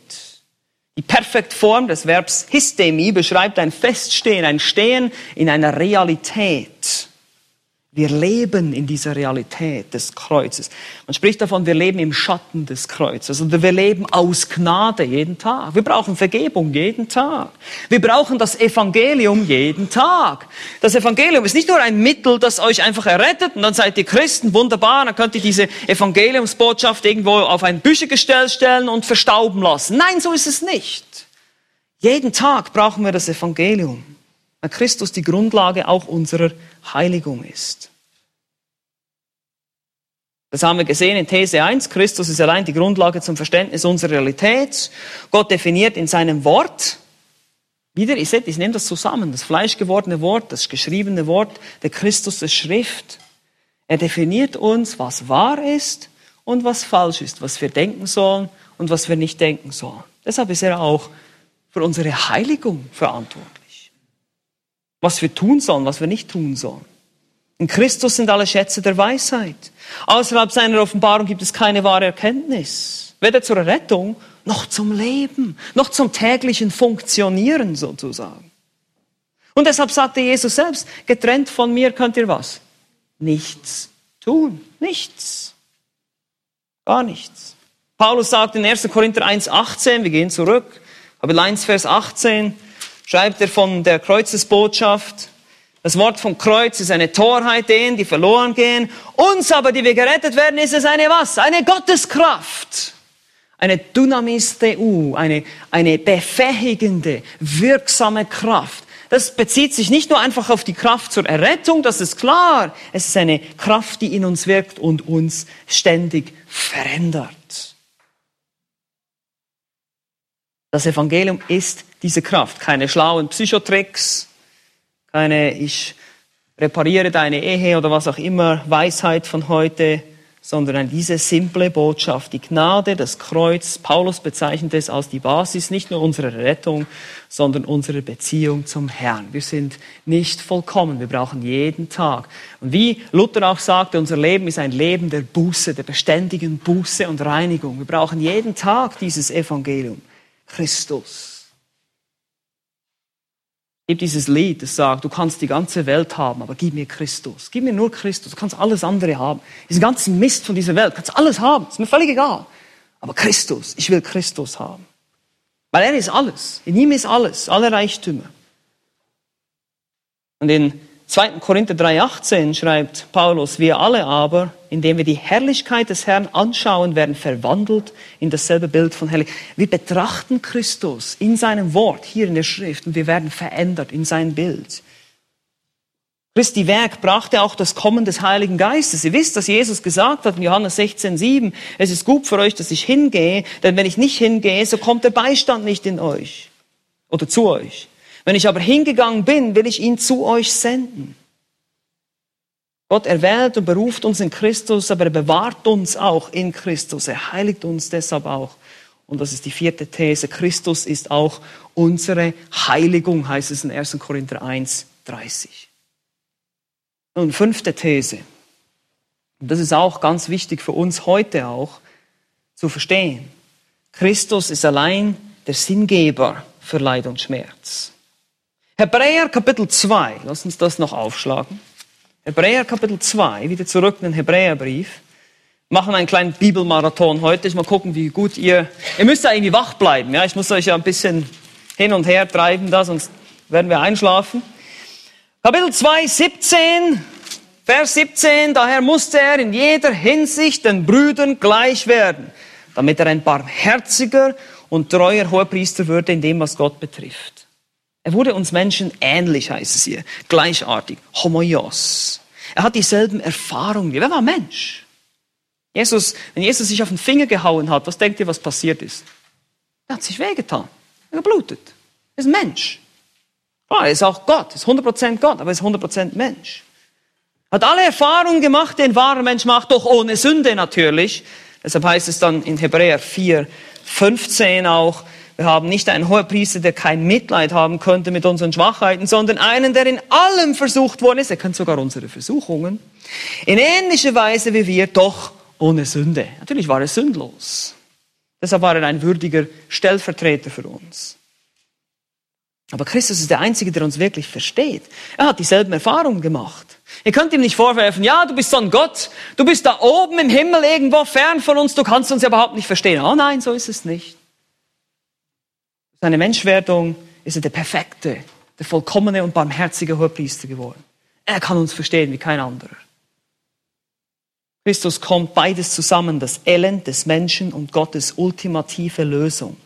Die Perfektform des Verbs histemi beschreibt ein Feststehen, ein Stehen in einer Realität. Wir leben in dieser Realität des Kreuzes. Man spricht davon, wir leben im Schatten des Kreuzes oder wir leben aus Gnade jeden Tag. Wir brauchen Vergebung jeden Tag. Wir brauchen das Evangelium jeden Tag. Das Evangelium ist nicht nur ein Mittel, das euch einfach errettet und dann seid ihr Christen, wunderbar, dann könnt ihr diese Evangeliumsbotschaft irgendwo auf ein Büchergestell stellen und verstauben lassen. Nein, so ist es nicht. Jeden Tag brauchen wir das Evangelium weil Christus die Grundlage auch unserer Heiligung ist. Das haben wir gesehen in These 1. Christus ist allein die Grundlage zum Verständnis unserer Realität. Gott definiert in seinem Wort, wieder, ich, seht, ich nehme das zusammen, das fleischgewordene Wort, das geschriebene Wort, der Christus der Schrift. Er definiert uns, was wahr ist und was falsch ist, was wir denken sollen und was wir nicht denken sollen. Deshalb ist er auch für unsere Heiligung verantwortlich was wir tun sollen, was wir nicht tun sollen. In Christus sind alle Schätze der Weisheit. Außerhalb seiner Offenbarung gibt es keine wahre Erkenntnis. Weder zur Rettung noch zum Leben, noch zum täglichen Funktionieren sozusagen. Und deshalb sagte Jesus selbst, getrennt von mir könnt ihr was? Nichts tun. Nichts. Gar nichts. Paulus sagt in 1. Korinther 1,18, wir gehen zurück, aber 1, Vers 18, schreibt er von der Kreuzesbotschaft. Das Wort vom Kreuz ist eine Torheit denen, die verloren gehen. Uns aber, die wir gerettet werden, ist es eine was? Eine Gotteskraft. Eine Dynamis Deu, eine, eine befähigende, wirksame Kraft. Das bezieht sich nicht nur einfach auf die Kraft zur Errettung, das ist klar. Es ist eine Kraft, die in uns wirkt und uns ständig verändert. Das Evangelium ist diese Kraft. Keine schlauen Psychotricks, keine ich repariere deine Ehe oder was auch immer, Weisheit von heute, sondern diese simple Botschaft, die Gnade, das Kreuz. Paulus bezeichnet es als die Basis nicht nur unserer Rettung, sondern unserer Beziehung zum Herrn. Wir sind nicht vollkommen, wir brauchen jeden Tag. Und wie Luther auch sagte, unser Leben ist ein Leben der Buße, der beständigen Buße und Reinigung. Wir brauchen jeden Tag dieses Evangelium. Christus gibt dieses Lied, das sagt, du kannst die ganze Welt haben, aber gib mir Christus. Gib mir nur Christus. Du kannst alles andere haben. Diesen ganzen Mist von dieser Welt, kannst alles haben. Ist mir völlig egal. Aber Christus, ich will Christus haben. Weil er ist alles. In ihm ist alles, alle Reichtümer. Und in 2. Korinther 3,18 schreibt Paulus, wir alle aber, indem wir die Herrlichkeit des Herrn anschauen, werden verwandelt in dasselbe Bild von Herrlichkeit. Wir betrachten Christus in seinem Wort, hier in der Schrift, und wir werden verändert in sein Bild. Christi Werk brachte auch das Kommen des Heiligen Geistes. Ihr wisst, dass Jesus gesagt hat in Johannes 16,7, es ist gut für euch, dass ich hingehe, denn wenn ich nicht hingehe, so kommt der Beistand nicht in euch oder zu euch. Wenn ich aber hingegangen bin, will ich ihn zu euch senden. Gott erwählt und beruft uns in Christus, aber er bewahrt uns auch in Christus. Er heiligt uns deshalb auch. Und das ist die vierte These. Christus ist auch unsere Heiligung, heißt es in 1. Korinther 1, 30. Und fünfte These. Und das ist auch ganz wichtig für uns heute auch zu verstehen. Christus ist allein der Sinngeber für Leid und Schmerz. Hebräer Kapitel 2, lass uns das noch aufschlagen. Hebräer Kapitel 2, wieder zurück in den Hebräerbrief. Machen einen kleinen Bibelmarathon heute. Ich mal gucken, wie gut ihr, ihr müsst ja irgendwie wach bleiben. Ja, ich muss euch ja ein bisschen hin und her treiben da, sonst werden wir einschlafen. Kapitel 2, 17, Vers 17. Daher musste er in jeder Hinsicht den Brüdern gleich werden, damit er ein barmherziger und treuer Hohepriester würde in dem, was Gott betrifft. Er wurde uns Menschen ähnlich, heißt es hier, gleichartig, homoios. Er hat dieselben Erfahrungen. Wer war Mensch? Jesus, wenn Jesus sich auf den Finger gehauen hat, was denkt ihr, was passiert ist? Er hat sich wehgetan. Er geblutet. Er ist ein Mensch. Oh, er ist auch Gott, er ist 100% Gott, aber er ist 100% Mensch. Hat alle Erfahrungen gemacht, die ein wahrer Mensch macht, doch ohne Sünde natürlich. Deshalb heißt es dann in Hebräer 4, 15 auch, wir haben nicht einen Hohepriester, der kein Mitleid haben könnte mit unseren Schwachheiten, sondern einen, der in allem versucht worden ist. Er kennt sogar unsere Versuchungen. In ähnlicher Weise wie wir, doch ohne Sünde. Natürlich war er sündlos. Deshalb war er ein würdiger Stellvertreter für uns. Aber Christus ist der Einzige, der uns wirklich versteht. Er hat dieselben Erfahrungen gemacht. Ihr könnt ihm nicht vorwerfen, ja, du bist so ein Gott, du bist da oben im Himmel irgendwo fern von uns, du kannst uns ja überhaupt nicht verstehen. Oh nein, so ist es nicht seine Menschwerdung ist er der perfekte, der vollkommene und barmherzige Hohepriester geworden. Er kann uns verstehen wie kein anderer. Christus kommt beides zusammen, das Elend des Menschen und Gottes ultimative Lösung.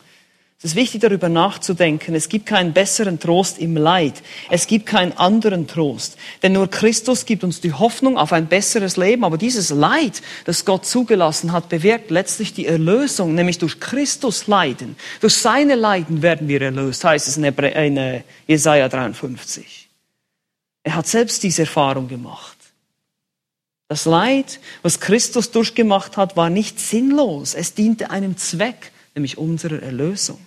Es ist wichtig, darüber nachzudenken. Es gibt keinen besseren Trost im Leid. Es gibt keinen anderen Trost. Denn nur Christus gibt uns die Hoffnung auf ein besseres Leben. Aber dieses Leid, das Gott zugelassen hat, bewirkt letztlich die Erlösung, nämlich durch Christus Leiden. Durch seine Leiden werden wir erlöst, heißt es in, äh, Jesaja 53. Er hat selbst diese Erfahrung gemacht. Das Leid, was Christus durchgemacht hat, war nicht sinnlos. Es diente einem Zweck, nämlich unserer Erlösung.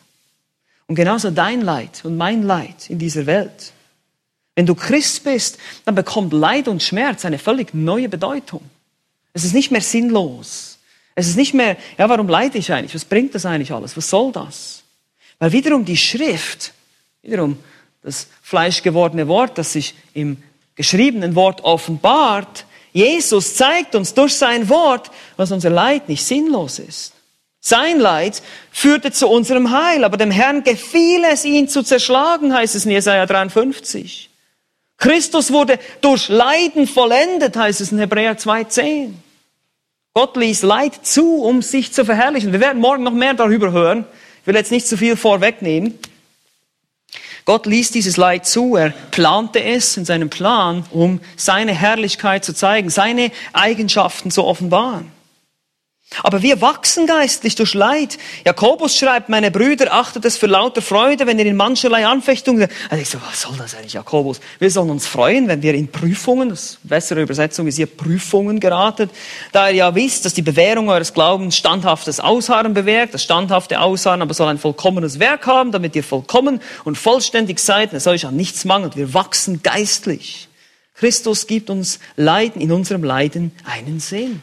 Und genauso dein Leid und mein Leid in dieser Welt. Wenn du Christ bist, dann bekommt Leid und Schmerz eine völlig neue Bedeutung. Es ist nicht mehr sinnlos. Es ist nicht mehr, ja, warum leide ich eigentlich? Was bringt das eigentlich alles? Was soll das? Weil wiederum die Schrift, wiederum das fleischgewordene Wort, das sich im geschriebenen Wort offenbart, Jesus zeigt uns durch sein Wort, was unser Leid nicht sinnlos ist. Sein Leid führte zu unserem Heil, aber dem Herrn gefiel es, ihn zu zerschlagen, heißt es in Jesaja 53. Christus wurde durch Leiden vollendet, heißt es in Hebräer 2,10. Gott ließ Leid zu, um sich zu verherrlichen. Wir werden morgen noch mehr darüber hören. Ich will jetzt nicht zu viel vorwegnehmen. Gott ließ dieses Leid zu, er plante es in seinem Plan, um seine Herrlichkeit zu zeigen, seine Eigenschaften zu offenbaren. Aber wir wachsen geistlich durch Leid. Jakobus schreibt, meine Brüder, achtet es für lauter Freude, wenn ihr in mancherlei Anfechtungen... Also ich so, was soll das eigentlich, Jakobus? Wir sollen uns freuen, wenn wir in Prüfungen, das bessere Übersetzung ist hier Prüfungen geraten, da ihr ja wisst, dass die Bewährung eures Glaubens standhaftes Ausharren bewirkt. Das standhafte Ausharren aber soll ein vollkommenes Werk haben, damit ihr vollkommen und vollständig seid und es euch an nichts mangelt. Wir wachsen geistlich. Christus gibt uns Leiden, in unserem Leiden einen Sinn.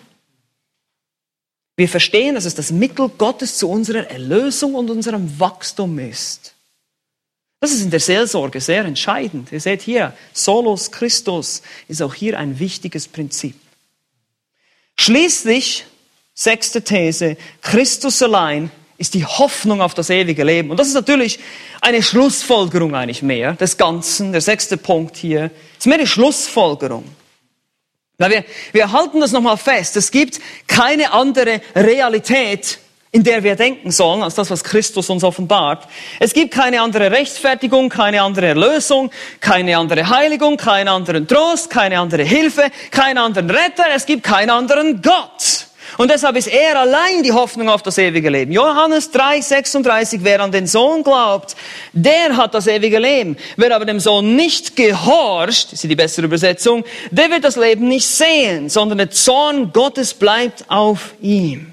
Wir verstehen, dass es das Mittel Gottes zu unserer Erlösung und unserem Wachstum ist. Das ist in der Seelsorge sehr entscheidend. Ihr seht hier, Solos Christus ist auch hier ein wichtiges Prinzip. Schließlich, sechste These, Christus allein ist die Hoffnung auf das ewige Leben. Und das ist natürlich eine Schlussfolgerung eigentlich mehr des Ganzen. Der sechste Punkt hier ist mehr eine Schlussfolgerung. Weil wir, wir halten das nochmal fest. Es gibt keine andere Realität, in der wir denken sollen, als das, was Christus uns offenbart. Es gibt keine andere Rechtfertigung, keine andere Erlösung, keine andere Heiligung, keinen anderen Trost, keine andere Hilfe, keinen anderen Retter. Es gibt keinen anderen Gott. Und deshalb ist er allein die Hoffnung auf das ewige Leben. Johannes 3, 36, wer an den Sohn glaubt, der hat das ewige Leben. Wer aber dem Sohn nicht gehorcht, ist die bessere Übersetzung, der wird das Leben nicht sehen, sondern der Zorn Gottes bleibt auf ihm.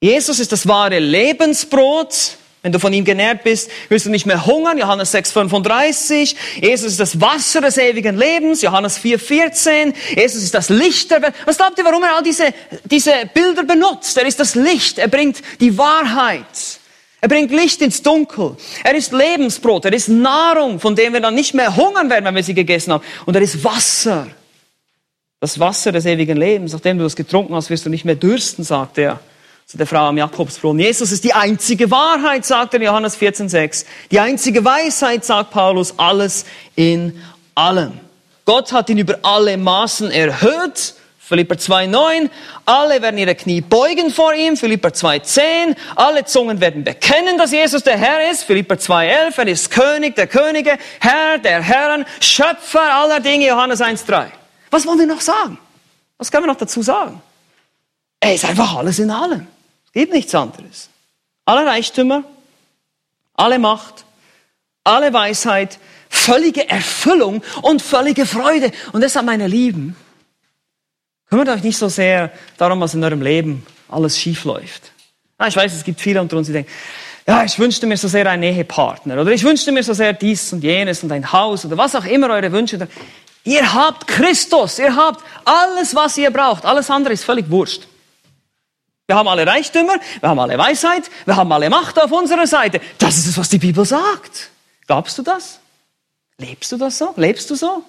Jesus ist das wahre Lebensbrot. Wenn du von ihm genährt bist, wirst du nicht mehr hungern. Johannes 6, 35. Jesus ist das Wasser des ewigen Lebens. Johannes 4, 14. Jesus ist das Licht der Welt. Was glaubt ihr, warum er all diese, diese Bilder benutzt? Er ist das Licht. Er bringt die Wahrheit. Er bringt Licht ins Dunkel. Er ist Lebensbrot. Er ist Nahrung, von dem wir dann nicht mehr hungern werden, wenn wir sie gegessen haben. Und er ist Wasser. Das Wasser des ewigen Lebens. Nachdem du es getrunken hast, wirst du nicht mehr dürsten, sagt er zu der Frau am Jakobsbrunnen. Jesus ist die einzige Wahrheit, sagt er in Johannes 14,6. Die einzige Weisheit, sagt Paulus, alles in allem. Gott hat ihn über alle Maßen erhöht. Philipper 2,9. Alle werden ihre Knie beugen vor ihm. Philipper 2,10. Alle Zungen werden bekennen, dass Jesus der Herr ist. Philipper 2,11. Er ist König der Könige, Herr der Herren, Schöpfer aller Dinge. Johannes 1,3. Was wollen wir noch sagen? Was können wir noch dazu sagen? Er ist einfach alles in allem. Gibt nichts anderes. Alle Reichtümer, alle Macht, alle Weisheit, völlige Erfüllung und völlige Freude. Und deshalb, meine Lieben, kümmert euch nicht so sehr darum, was in eurem Leben alles schief läuft. Ich weiß, es gibt viele unter uns, die denken, ja, ich wünschte mir so sehr einen Ehepartner oder ich wünschte mir so sehr dies und jenes und ein Haus oder was auch immer eure Wünsche. Ihr habt Christus, ihr habt alles, was ihr braucht. Alles andere ist völlig wurscht. Wir haben alle Reichtümer, wir haben alle Weisheit, wir haben alle Macht auf unserer Seite. Das ist es, was die Bibel sagt. Glaubst du das? Lebst du das so? Lebst du so?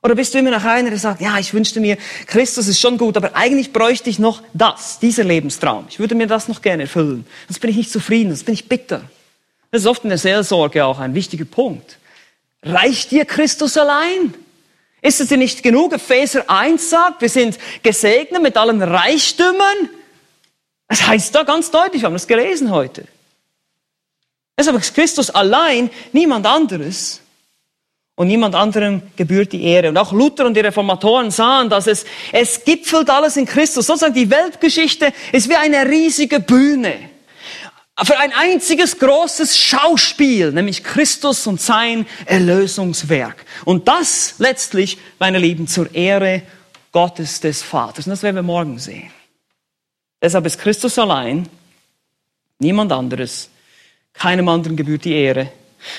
Oder bist du immer noch einer, der sagt, ja, ich wünschte mir, Christus ist schon gut, aber eigentlich bräuchte ich noch das, dieser Lebenstraum. Ich würde mir das noch gerne erfüllen. Sonst bin ich nicht zufrieden, sonst bin ich bitter. Das ist oft in der Seelsorge auch ein wichtiger Punkt. Reicht dir Christus allein? Ist es dir nicht genug? Epheser 1 sagt, wir sind gesegnet mit allen Reichtümern das heißt da ganz deutlich, wir haben das gelesen heute. Deshalb ist Christus allein, niemand anderes. Und niemand anderem gebührt die Ehre. Und auch Luther und die Reformatoren sahen, dass es, es gipfelt alles in Christus. Sozusagen die Weltgeschichte ist wie eine riesige Bühne. Für ein einziges großes Schauspiel, nämlich Christus und sein Erlösungswerk. Und das letztlich, meine Lieben, zur Ehre Gottes des Vaters. Und das werden wir morgen sehen. Deshalb ist Christus allein, niemand anderes. Keinem anderen gebührt die Ehre.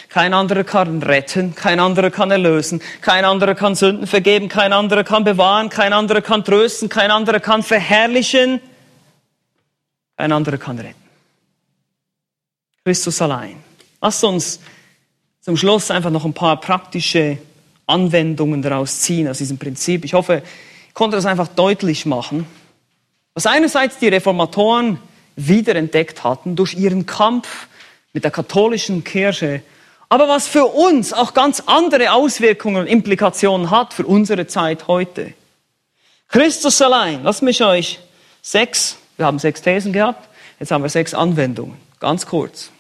Kein anderer kann retten, kein anderer kann erlösen, kein anderer kann Sünden vergeben, kein anderer kann bewahren, kein anderer kann trösten, kein anderer kann verherrlichen, kein anderer kann retten. Christus allein. Lasst uns zum Schluss einfach noch ein paar praktische Anwendungen daraus ziehen aus diesem Prinzip. Ich hoffe, ich konnte das einfach deutlich machen. Was einerseits die Reformatoren wiederentdeckt hatten durch ihren Kampf mit der katholischen Kirche, aber was für uns auch ganz andere Auswirkungen und Implikationen hat für unsere Zeit heute. Christus allein, lasst mich euch sechs, wir haben sechs Thesen gehabt, jetzt haben wir sechs Anwendungen, ganz kurz.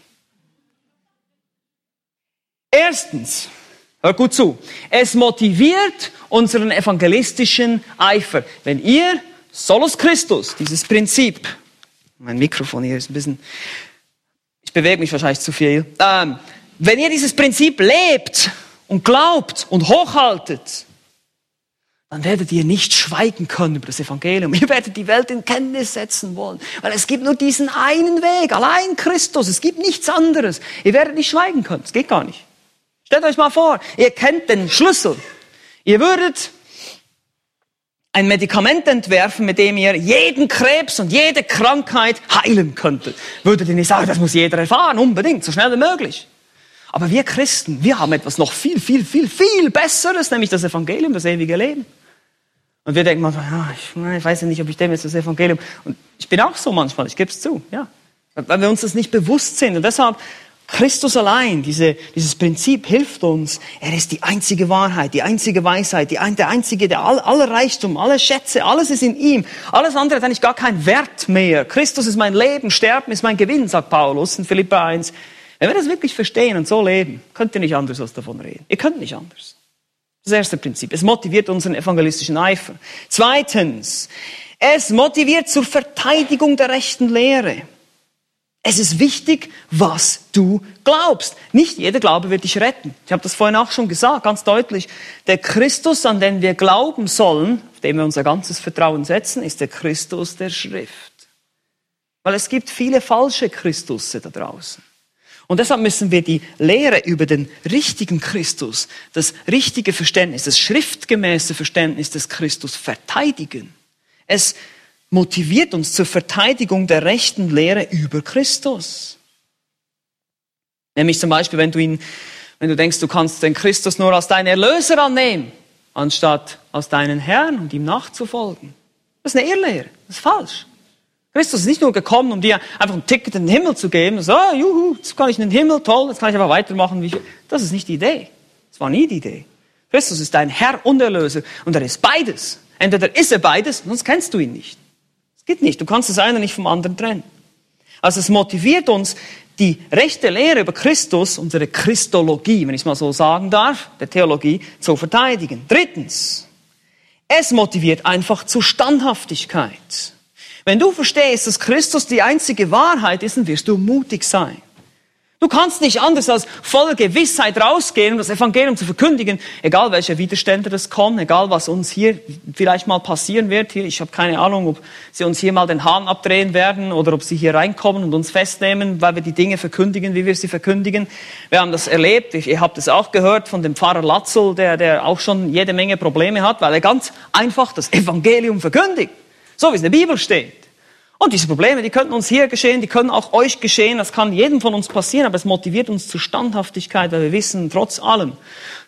Erstens, hört gut zu, es motiviert unseren evangelistischen Eifer. Wenn ihr Solus Christus, dieses Prinzip. Mein Mikrofon hier ist ein bisschen, ich bewege mich wahrscheinlich zu viel. Ähm, wenn ihr dieses Prinzip lebt und glaubt und hochhaltet, dann werdet ihr nicht schweigen können über das Evangelium. Ihr werdet die Welt in Kenntnis setzen wollen, weil es gibt nur diesen einen Weg, allein Christus. Es gibt nichts anderes. Ihr werdet nicht schweigen können. Es geht gar nicht. Stellt euch mal vor, ihr kennt den Schlüssel. Ihr würdet ein Medikament entwerfen, mit dem ihr jeden Krebs und jede Krankheit heilen könntet. Würdet ihr nicht sagen, das muss jeder erfahren, unbedingt, so schnell wie möglich. Aber wir Christen, wir haben etwas noch viel, viel, viel, viel Besseres, nämlich das Evangelium, das ewige Leben. Und wir denken manchmal, ja, ich, ich weiß ja nicht, ob ich dem jetzt das Evangelium. Und ich bin auch so manchmal, ich gebe es zu, ja. weil wir uns das nicht bewusst sind. Und deshalb Christus allein, diese, dieses Prinzip hilft uns. Er ist die einzige Wahrheit, die einzige Weisheit, die, der einzige, der all, aller Reichtum, alle Schätze, alles ist in ihm. Alles andere hat eigentlich gar keinen Wert mehr. Christus ist mein Leben, Sterben ist mein Gewinn, sagt Paulus in Philippa 1. Wenn wir das wirklich verstehen und so leben, könnt ihr nicht anders als davon reden. Ihr könnt nicht anders. Das erste Prinzip. Es motiviert unseren evangelistischen Eifer. Zweitens, es motiviert zur Verteidigung der rechten Lehre. Es ist wichtig, was du glaubst. Nicht jeder Glaube wird dich retten. Ich habe das vorhin auch schon gesagt, ganz deutlich. Der Christus, an den wir glauben sollen, auf den wir unser ganzes Vertrauen setzen, ist der Christus der Schrift. Weil es gibt viele falsche Christusse da draußen. Und deshalb müssen wir die Lehre über den richtigen Christus, das richtige Verständnis, das schriftgemäße Verständnis des Christus verteidigen. Es motiviert uns zur Verteidigung der rechten Lehre über Christus. Nämlich zum Beispiel, wenn du ihn, wenn du denkst, du kannst den Christus nur als deinen Erlöser annehmen, anstatt als deinen Herrn und ihm nachzufolgen. Das ist eine Irrlehre. Das ist falsch. Christus ist nicht nur gekommen, um dir einfach ein Ticket in den Himmel zu geben. So, ah, juhu, jetzt kann ich in den Himmel, toll, jetzt kann ich einfach weitermachen. Wie ich Das ist nicht die Idee. Das war nie die Idee. Christus ist dein Herr und Erlöser und er ist beides. Entweder ist er beides, sonst kennst du ihn nicht. Geht nicht. Du kannst das eine nicht vom anderen trennen. Also es motiviert uns, die rechte Lehre über Christus, unsere Christologie, wenn ich es mal so sagen darf, der Theologie, zu verteidigen. Drittens, es motiviert einfach zur Standhaftigkeit. Wenn du verstehst, dass Christus die einzige Wahrheit ist, dann wirst du mutig sein. Du kannst nicht anders als voller Gewissheit rausgehen, um das Evangelium zu verkündigen, egal welche Widerstände das kommen, egal was uns hier vielleicht mal passieren wird. Hier, ich habe keine Ahnung, ob sie uns hier mal den Hahn abdrehen werden oder ob sie hier reinkommen und uns festnehmen, weil wir die Dinge verkündigen, wie wir sie verkündigen. Wir haben das erlebt. Ihr habt es auch gehört von dem Pfarrer Latzel, der, der auch schon jede Menge Probleme hat, weil er ganz einfach das Evangelium verkündigt. So wie es in der Bibel steht. Und diese Probleme, die könnten uns hier geschehen, die können auch euch geschehen, das kann jedem von uns passieren, aber es motiviert uns zur Standhaftigkeit, weil wir wissen, trotz allem,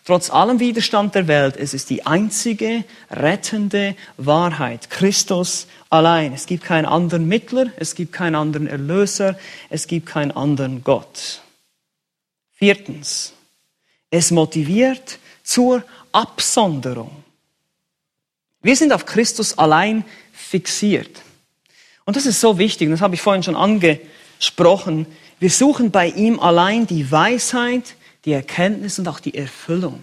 trotz allem Widerstand der Welt, es ist die einzige rettende Wahrheit. Christus allein. Es gibt keinen anderen Mittler, es gibt keinen anderen Erlöser, es gibt keinen anderen Gott. Viertens, es motiviert zur Absonderung. Wir sind auf Christus allein fixiert. Und das ist so wichtig, das habe ich vorhin schon angesprochen. Wir suchen bei ihm allein die Weisheit, die Erkenntnis und auch die Erfüllung.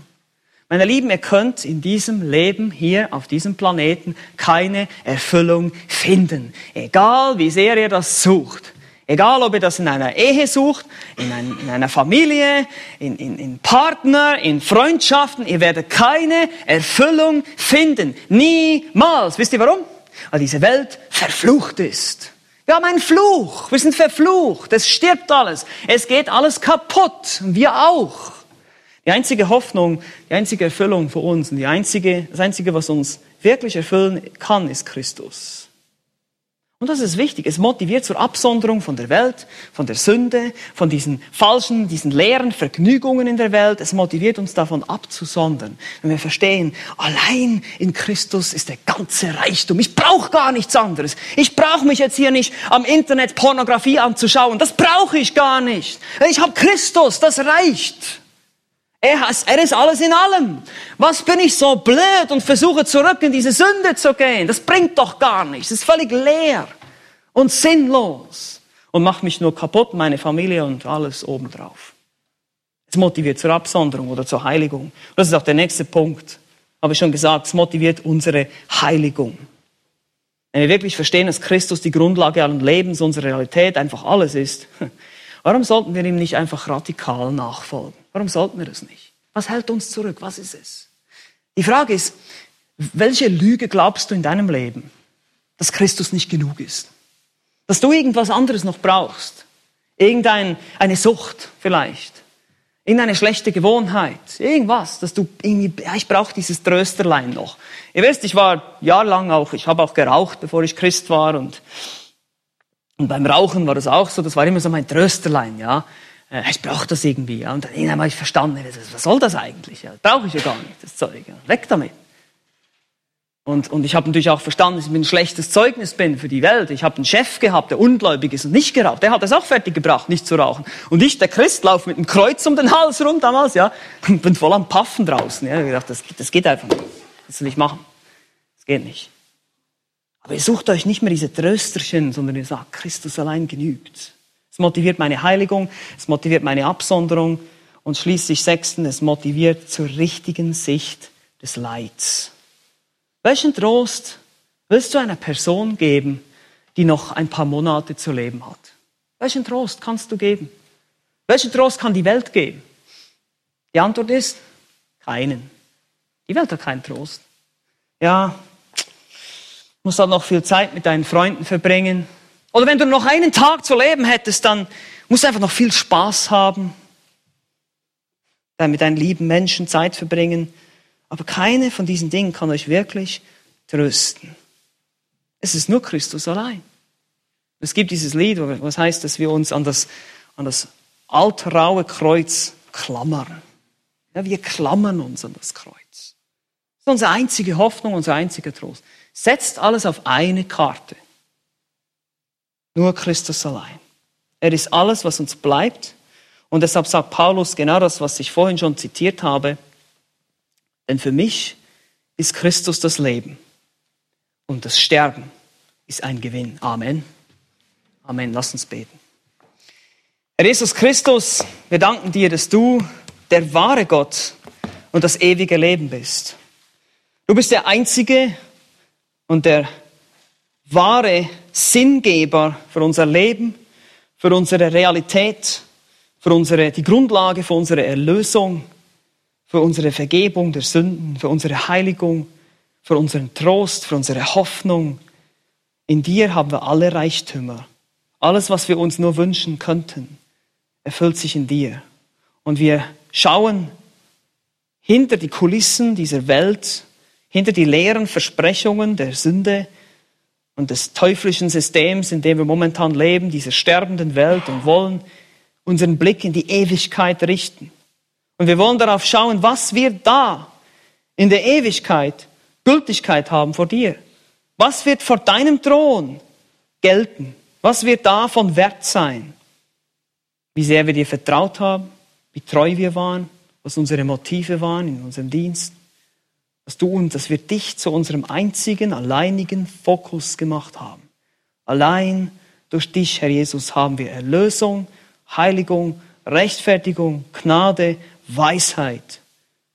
Meine Lieben, ihr könnt in diesem Leben hier auf diesem Planeten keine Erfüllung finden. Egal wie sehr ihr das sucht. Egal, ob ihr das in einer Ehe sucht, in, ein, in einer Familie, in, in, in Partner, in Freundschaften, ihr werdet keine Erfüllung finden. Niemals. Wisst ihr warum? Weil diese Welt verflucht ist. Wir haben einen Fluch, wir sind verflucht, es stirbt alles, es geht alles kaputt, wir auch. Die einzige Hoffnung, die einzige Erfüllung für uns und die einzige, das Einzige, was uns wirklich erfüllen kann, ist Christus. Und das ist wichtig. Es motiviert zur Absonderung von der Welt, von der Sünde, von diesen falschen, diesen leeren Vergnügungen in der Welt. Es motiviert uns davon abzusondern. Wenn wir verstehen, allein in Christus ist der ganze Reichtum. Ich brauche gar nichts anderes. Ich brauche mich jetzt hier nicht am Internet Pornografie anzuschauen. Das brauche ich gar nicht. Ich habe Christus, das reicht. Er ist, er ist alles in allem. Was bin ich so blöd und versuche zurück in diese Sünde zu gehen? Das bringt doch gar nichts. Es ist völlig leer und sinnlos und macht mich nur kaputt, meine Familie und alles obendrauf. Es motiviert zur Absonderung oder zur Heiligung. Das ist auch der nächste Punkt. Habe ich schon gesagt, es motiviert unsere Heiligung. Wenn wir wirklich verstehen, dass Christus die Grundlage allen Lebens, unsere Realität, einfach alles ist, warum sollten wir ihm nicht einfach radikal nachfolgen? Warum sollten wir das nicht? Was hält uns zurück? Was ist es? Die Frage ist, welche Lüge glaubst du in deinem Leben, dass Christus nicht genug ist? Dass du irgendwas anderes noch brauchst? Irgendeine Sucht vielleicht? Irgendeine schlechte Gewohnheit? Irgendwas, dass du irgendwie, ja, ich brauche dieses Trösterlein noch. Ihr wisst, ich war jahrelang auch, ich habe auch geraucht, bevor ich Christ war und, und beim Rauchen war das auch so, das war immer so mein Trösterlein, ja. Ich brauche das irgendwie. Ja. Und dann irgendwann habe ich verstanden, was soll das eigentlich? Ja, brauche ich ja gar nicht, das Zeug. Weg damit. Und, und ich habe natürlich auch verstanden, dass ich ein schlechtes Zeugnis bin für die Welt. Ich habe einen Chef gehabt, der ungläubig ist und nicht geraucht. Der hat es auch fertig gebracht, nicht zu rauchen. Und ich, der Christ, laufe mit einem Kreuz um den Hals rum damals, ja, und bin voll am Paffen draußen. Ja. Ich habe gedacht, das, das geht einfach nicht. Das will ich machen. Das geht nicht. Aber ihr sucht euch nicht mehr diese Trösterchen, sondern ihr sagt, Christus allein genügt. Es motiviert meine Heiligung, es motiviert meine Absonderung und schließlich sechsten, es motiviert zur richtigen Sicht des Leids. Welchen Trost willst du einer Person geben, die noch ein paar Monate zu leben hat? Welchen Trost kannst du geben? Welchen Trost kann die Welt geben? Die Antwort ist keinen. Die Welt hat keinen Trost. Ja, musst halt noch viel Zeit mit deinen Freunden verbringen. Oder wenn du noch einen Tag zu leben hättest, dann musst du einfach noch viel Spaß haben, mit deinen lieben Menschen Zeit verbringen. Aber keine von diesen Dingen kann euch wirklich trösten. Es ist nur Christus allein. Es gibt dieses Lied, was heißt, dass wir uns an das, an das altraue Kreuz klammern. Ja, wir klammern uns an das Kreuz. Das ist unsere einzige Hoffnung, unser einziger Trost. Setzt alles auf eine Karte. Nur Christus allein. Er ist alles, was uns bleibt. Und deshalb sagt Paulus genau das, was ich vorhin schon zitiert habe. Denn für mich ist Christus das Leben und das Sterben ist ein Gewinn. Amen. Amen. Lass uns beten. Herr Jesus Christus, wir danken dir, dass du der wahre Gott und das ewige Leben bist. Du bist der einzige und der wahre Sinngeber für unser Leben, für unsere Realität, für unsere, die Grundlage für unsere Erlösung für unsere Vergebung der Sünden, für unsere Heiligung, für unseren Trost, für unsere Hoffnung. In dir haben wir alle Reichtümer. Alles, was wir uns nur wünschen könnten, erfüllt sich in dir. Und wir schauen hinter die Kulissen dieser Welt, hinter die leeren Versprechungen der Sünde und des teuflischen Systems, in dem wir momentan leben, dieser sterbenden Welt und wollen unseren Blick in die Ewigkeit richten. Und wir wollen darauf schauen, was wird da in der Ewigkeit Gültigkeit haben vor dir. Was wird vor deinem Thron gelten? Was wird da von Wert sein? Wie sehr wir dir vertraut haben, wie treu wir waren, was unsere Motive waren in unserem Dienst, dass du uns, dass wir dich zu unserem einzigen, alleinigen Fokus gemacht haben. Allein durch dich, Herr Jesus, haben wir Erlösung, Heiligung, Rechtfertigung, Gnade, Weisheit.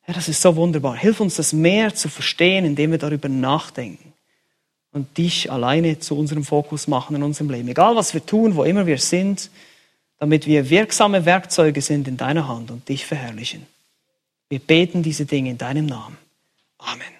Ja, das ist so wunderbar. Hilf uns, das mehr zu verstehen, indem wir darüber nachdenken und dich alleine zu unserem Fokus machen in unserem Leben. Egal was wir tun, wo immer wir sind, damit wir wirksame Werkzeuge sind in deiner Hand und dich verherrlichen. Wir beten diese Dinge in deinem Namen. Amen.